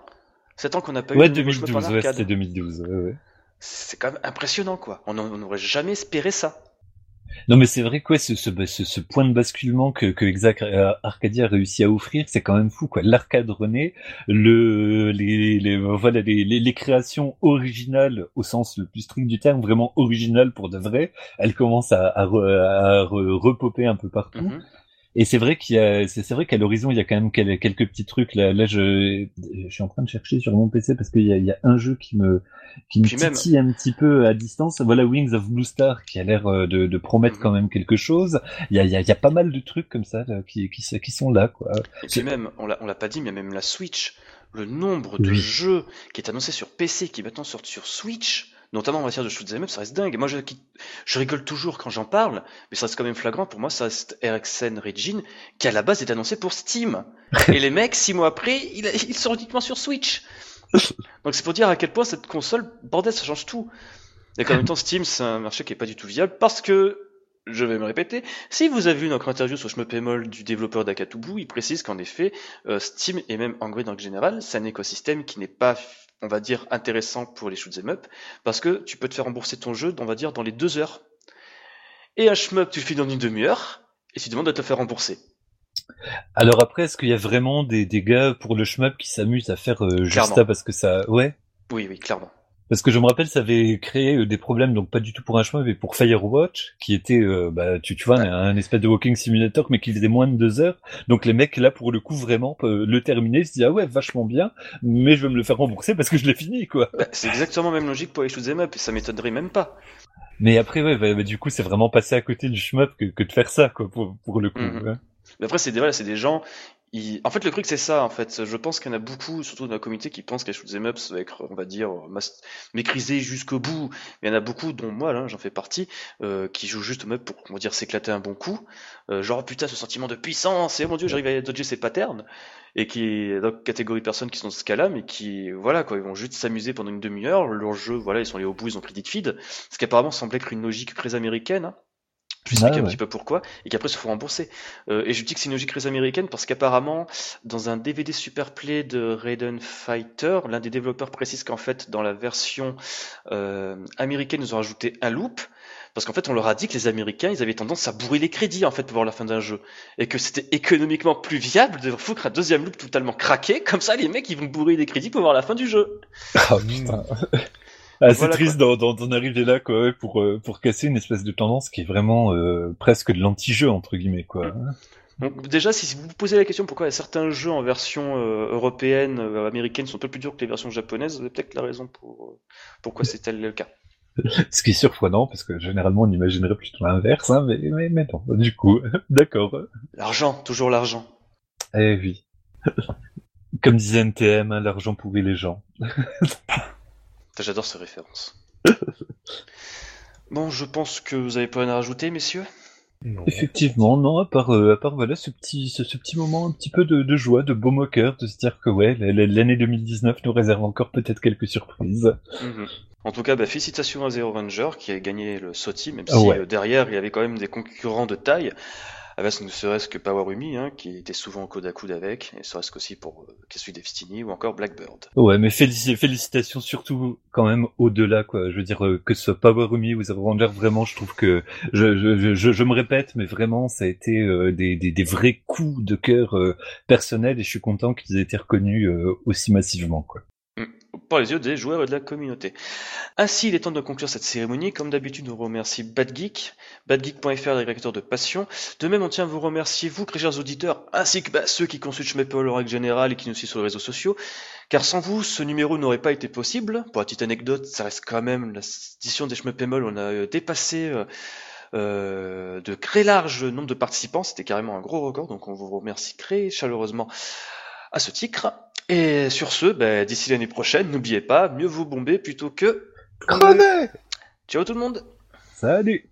7 ans qu'on n'a pas ouais, eu 2012, en Ouais, c'était 2012. Ouais, C'est quand même impressionnant quoi. On n'aurait jamais espéré ça. Non, mais c'est vrai que ce, ce, ce, point de basculement que, que Exact euh, Arcadia a réussi à offrir, c'est quand même fou, quoi. L'arcade rené, le, les, les, voilà, les, les, créations originales au sens le plus strict du terme, vraiment originales pour de vrai, elles commencent à, à, à, repoper un peu partout. Mm-hmm. Et c'est vrai qu'il y a, c'est vrai qu'à l'horizon il y a quand même quelques petits trucs. Là, là, je, je suis en train de chercher sur mon PC parce qu'il y a, il y a un jeu qui me, qui me titille un petit peu à distance. Voilà Wings of Blue Star qui a l'air euh, de, de promettre mhm. quand même quelque chose. Il y a, il y a, il y a pas mal de trucs comme ça qui, qui, qui sont là, quoi. Et puis même, on l'a, on l'a pas dit, mais même la Switch, le nombre de jeux qui est annoncé sur PC qui maintenant sortent sur Switch notamment en matière de shoot'em up, ça reste dingue. Moi, je, je rigole toujours quand j'en parle, mais ça reste quand même flagrant. Pour moi, ça reste RxN Regine, qui à la base est annoncé pour Steam. *laughs* Et les mecs, six mois après, ils, ils sont uniquement sur Switch. *laughs* Donc c'est pour dire à quel point cette console, bordel, ça change tout. Et en même temps, Steam, c'est un marché qui est pas du tout viable parce que je vais me répéter. Si vous avez vu notre interview sur Shmupemol du développeur d'Akatubu, il précise qu'en effet, euh, Steam et même Android en général, c'est un écosystème qui n'est pas on va dire, intéressant pour les shoot'em up, parce que tu peux te faire rembourser ton jeu, on va dire, dans les deux heures. Et un shmup, tu le fais dans une demi-heure, et tu demandes de te faire rembourser. Alors après, est-ce qu'il y a vraiment des, des gars pour le shmup qui s'amusent à faire euh, juste ça parce que ça... Ouais? Oui, oui, clairement. Parce que je me rappelle, ça avait créé euh, des problèmes, donc pas du tout pour un chemin, mais pour Firewatch, qui était, euh, bah, tu, tu vois, un, espèce de walking simulator, mais qui faisait moins de deux heures. Donc les mecs, là, pour le coup, vraiment, le terminer, se disent, ah ouais, vachement bien, mais je vais me le faire rembourser parce que je l'ai fini, quoi. Bah, c'est exactement la même logique pour les shoot'em up, et ça m'étonnerait même pas. Mais après, ouais, bah, bah, du coup, c'est vraiment passé à côté du shmup que, que de faire ça, quoi, pour, pour le coup. Mhm. Mais après, c'est des, voilà, c'est des gens, En fait, le truc, c'est ça, en fait. Je pense qu'il y en a beaucoup, surtout dans la communauté, qui pensent les shoot'em up, ça va être, on va dire, mas- maîtrisé jusqu'au bout. Mais il y en a beaucoup, dont moi, là, j'en fais partie, euh, qui jouent juste au meuble pour, on va dire, s'éclater un bon coup. Euh, genre, putain, ce sentiment de puissance, et mon dieu, j'arrive à dodger ces patterns. Et qui, donc, catégorie de personnes qui sont dans ce cas-là, mais qui, voilà, quoi, ils vont juste s'amuser pendant une demi-heure. Leur jeu, voilà, ils sont allés au bout, ils ont pris dit feed. Ce qui apparemment semble être une logique très américaine, hein. Je vais Ouais, expliquer un ouais. petit peu pourquoi, et qu'après se font rembourser. Euh, et je dis que c'est une logique très américaine parce qu'apparemment, dans un DVD Superplay de Raiden Fighter, l'un des développeurs précise qu'en fait, dans la version euh, américaine, ils ont rajouté un loop. Parce qu'en fait, on leur a dit que les Américains, ils avaient tendance à bourrer les crédits en fait pour voir la fin d'un jeu, et que c'était économiquement plus viable de foutre un deuxième loop totalement craqué, comme ça les mecs ils vont bourrer les crédits pour voir la fin du jeu. Ah putain. Ah, c'est Voilà, triste d'en, arriver là, quoi, pour, euh, pour casser une espèce de tendance qui est vraiment euh, presque de l'anti-jeu, entre guillemets, quoi. Donc déjà, si vous vous posez la question pourquoi certains jeux en version euh, européenne, euh, américaine sont un peu plus durs que les versions japonaises, vous avez peut-être la raison pour pourquoi c'est tel le cas. *laughs* Ce qui est surprenant, parce que généralement on imaginerait plutôt l'inverse, hein, mais, mais, mais non, du coup, *laughs* d'accord. L'argent, toujours l'argent. Eh oui. Comme disait NTM, hein, l'argent pourrit les gens. *laughs* J'adore ces références. *laughs* Bon, je pense que vous avez pas rien à rajouter, messieurs. Non. Effectivement, non, à part, euh, à part voilà, ce petit, ce, ce petit moment un petit peu de, de joie, de beau moqueur, de se dire que ouais, l'année 2019 nous réserve encore peut-être quelques surprises. Mhm. En tout cas, bah, félicitations à Zero Ranger qui a gagné le SOTI, même si Ah ouais. euh, derrière il y avait quand même des concurrents de taille. Avec ne serait-ce que Powerumi, hein, qui était souvent coude à coude avec, et serait-ce qu'aussi pour euh, Kesui Destiny ou encore Blackbird. Ouais, mais félici- félicitations surtout quand même au-delà, quoi. Je veux dire, euh, que ce soit Powerumi ou Ranger, vraiment, je trouve que, je, je, je, je me répète, mais vraiment, ça a été euh, des, des, des vrais coups de cœur euh, personnels et je suis content qu'ils aient été reconnus aussi massivement, quoi. Par les yeux des joueurs et de la communauté. Ainsi, il est temps de conclure cette cérémonie. Comme d'habitude, on remercie Badgeek, badgeek.fr, l'agrégateur de passion. De même, on tient à vous remercier, vous, très chers auditeurs, ainsi que bah, ceux qui consultent Schmeppel en règle générale et qui nous suivent sur les réseaux sociaux. Car sans vous, ce numéro n'aurait pas été possible. Pour la petite anecdote, ça reste quand même l'édition des Schmeppemol, on a euh, dépassé euh, euh, de très large nombre de participants. C'était carrément un gros record, donc on vous remercie très chaleureusement à ce titre. Et sur ce, bah, d'ici l'année prochaine, n'oubliez pas, mieux vous bomber plutôt que... Crevez Ciao tout le monde. Salut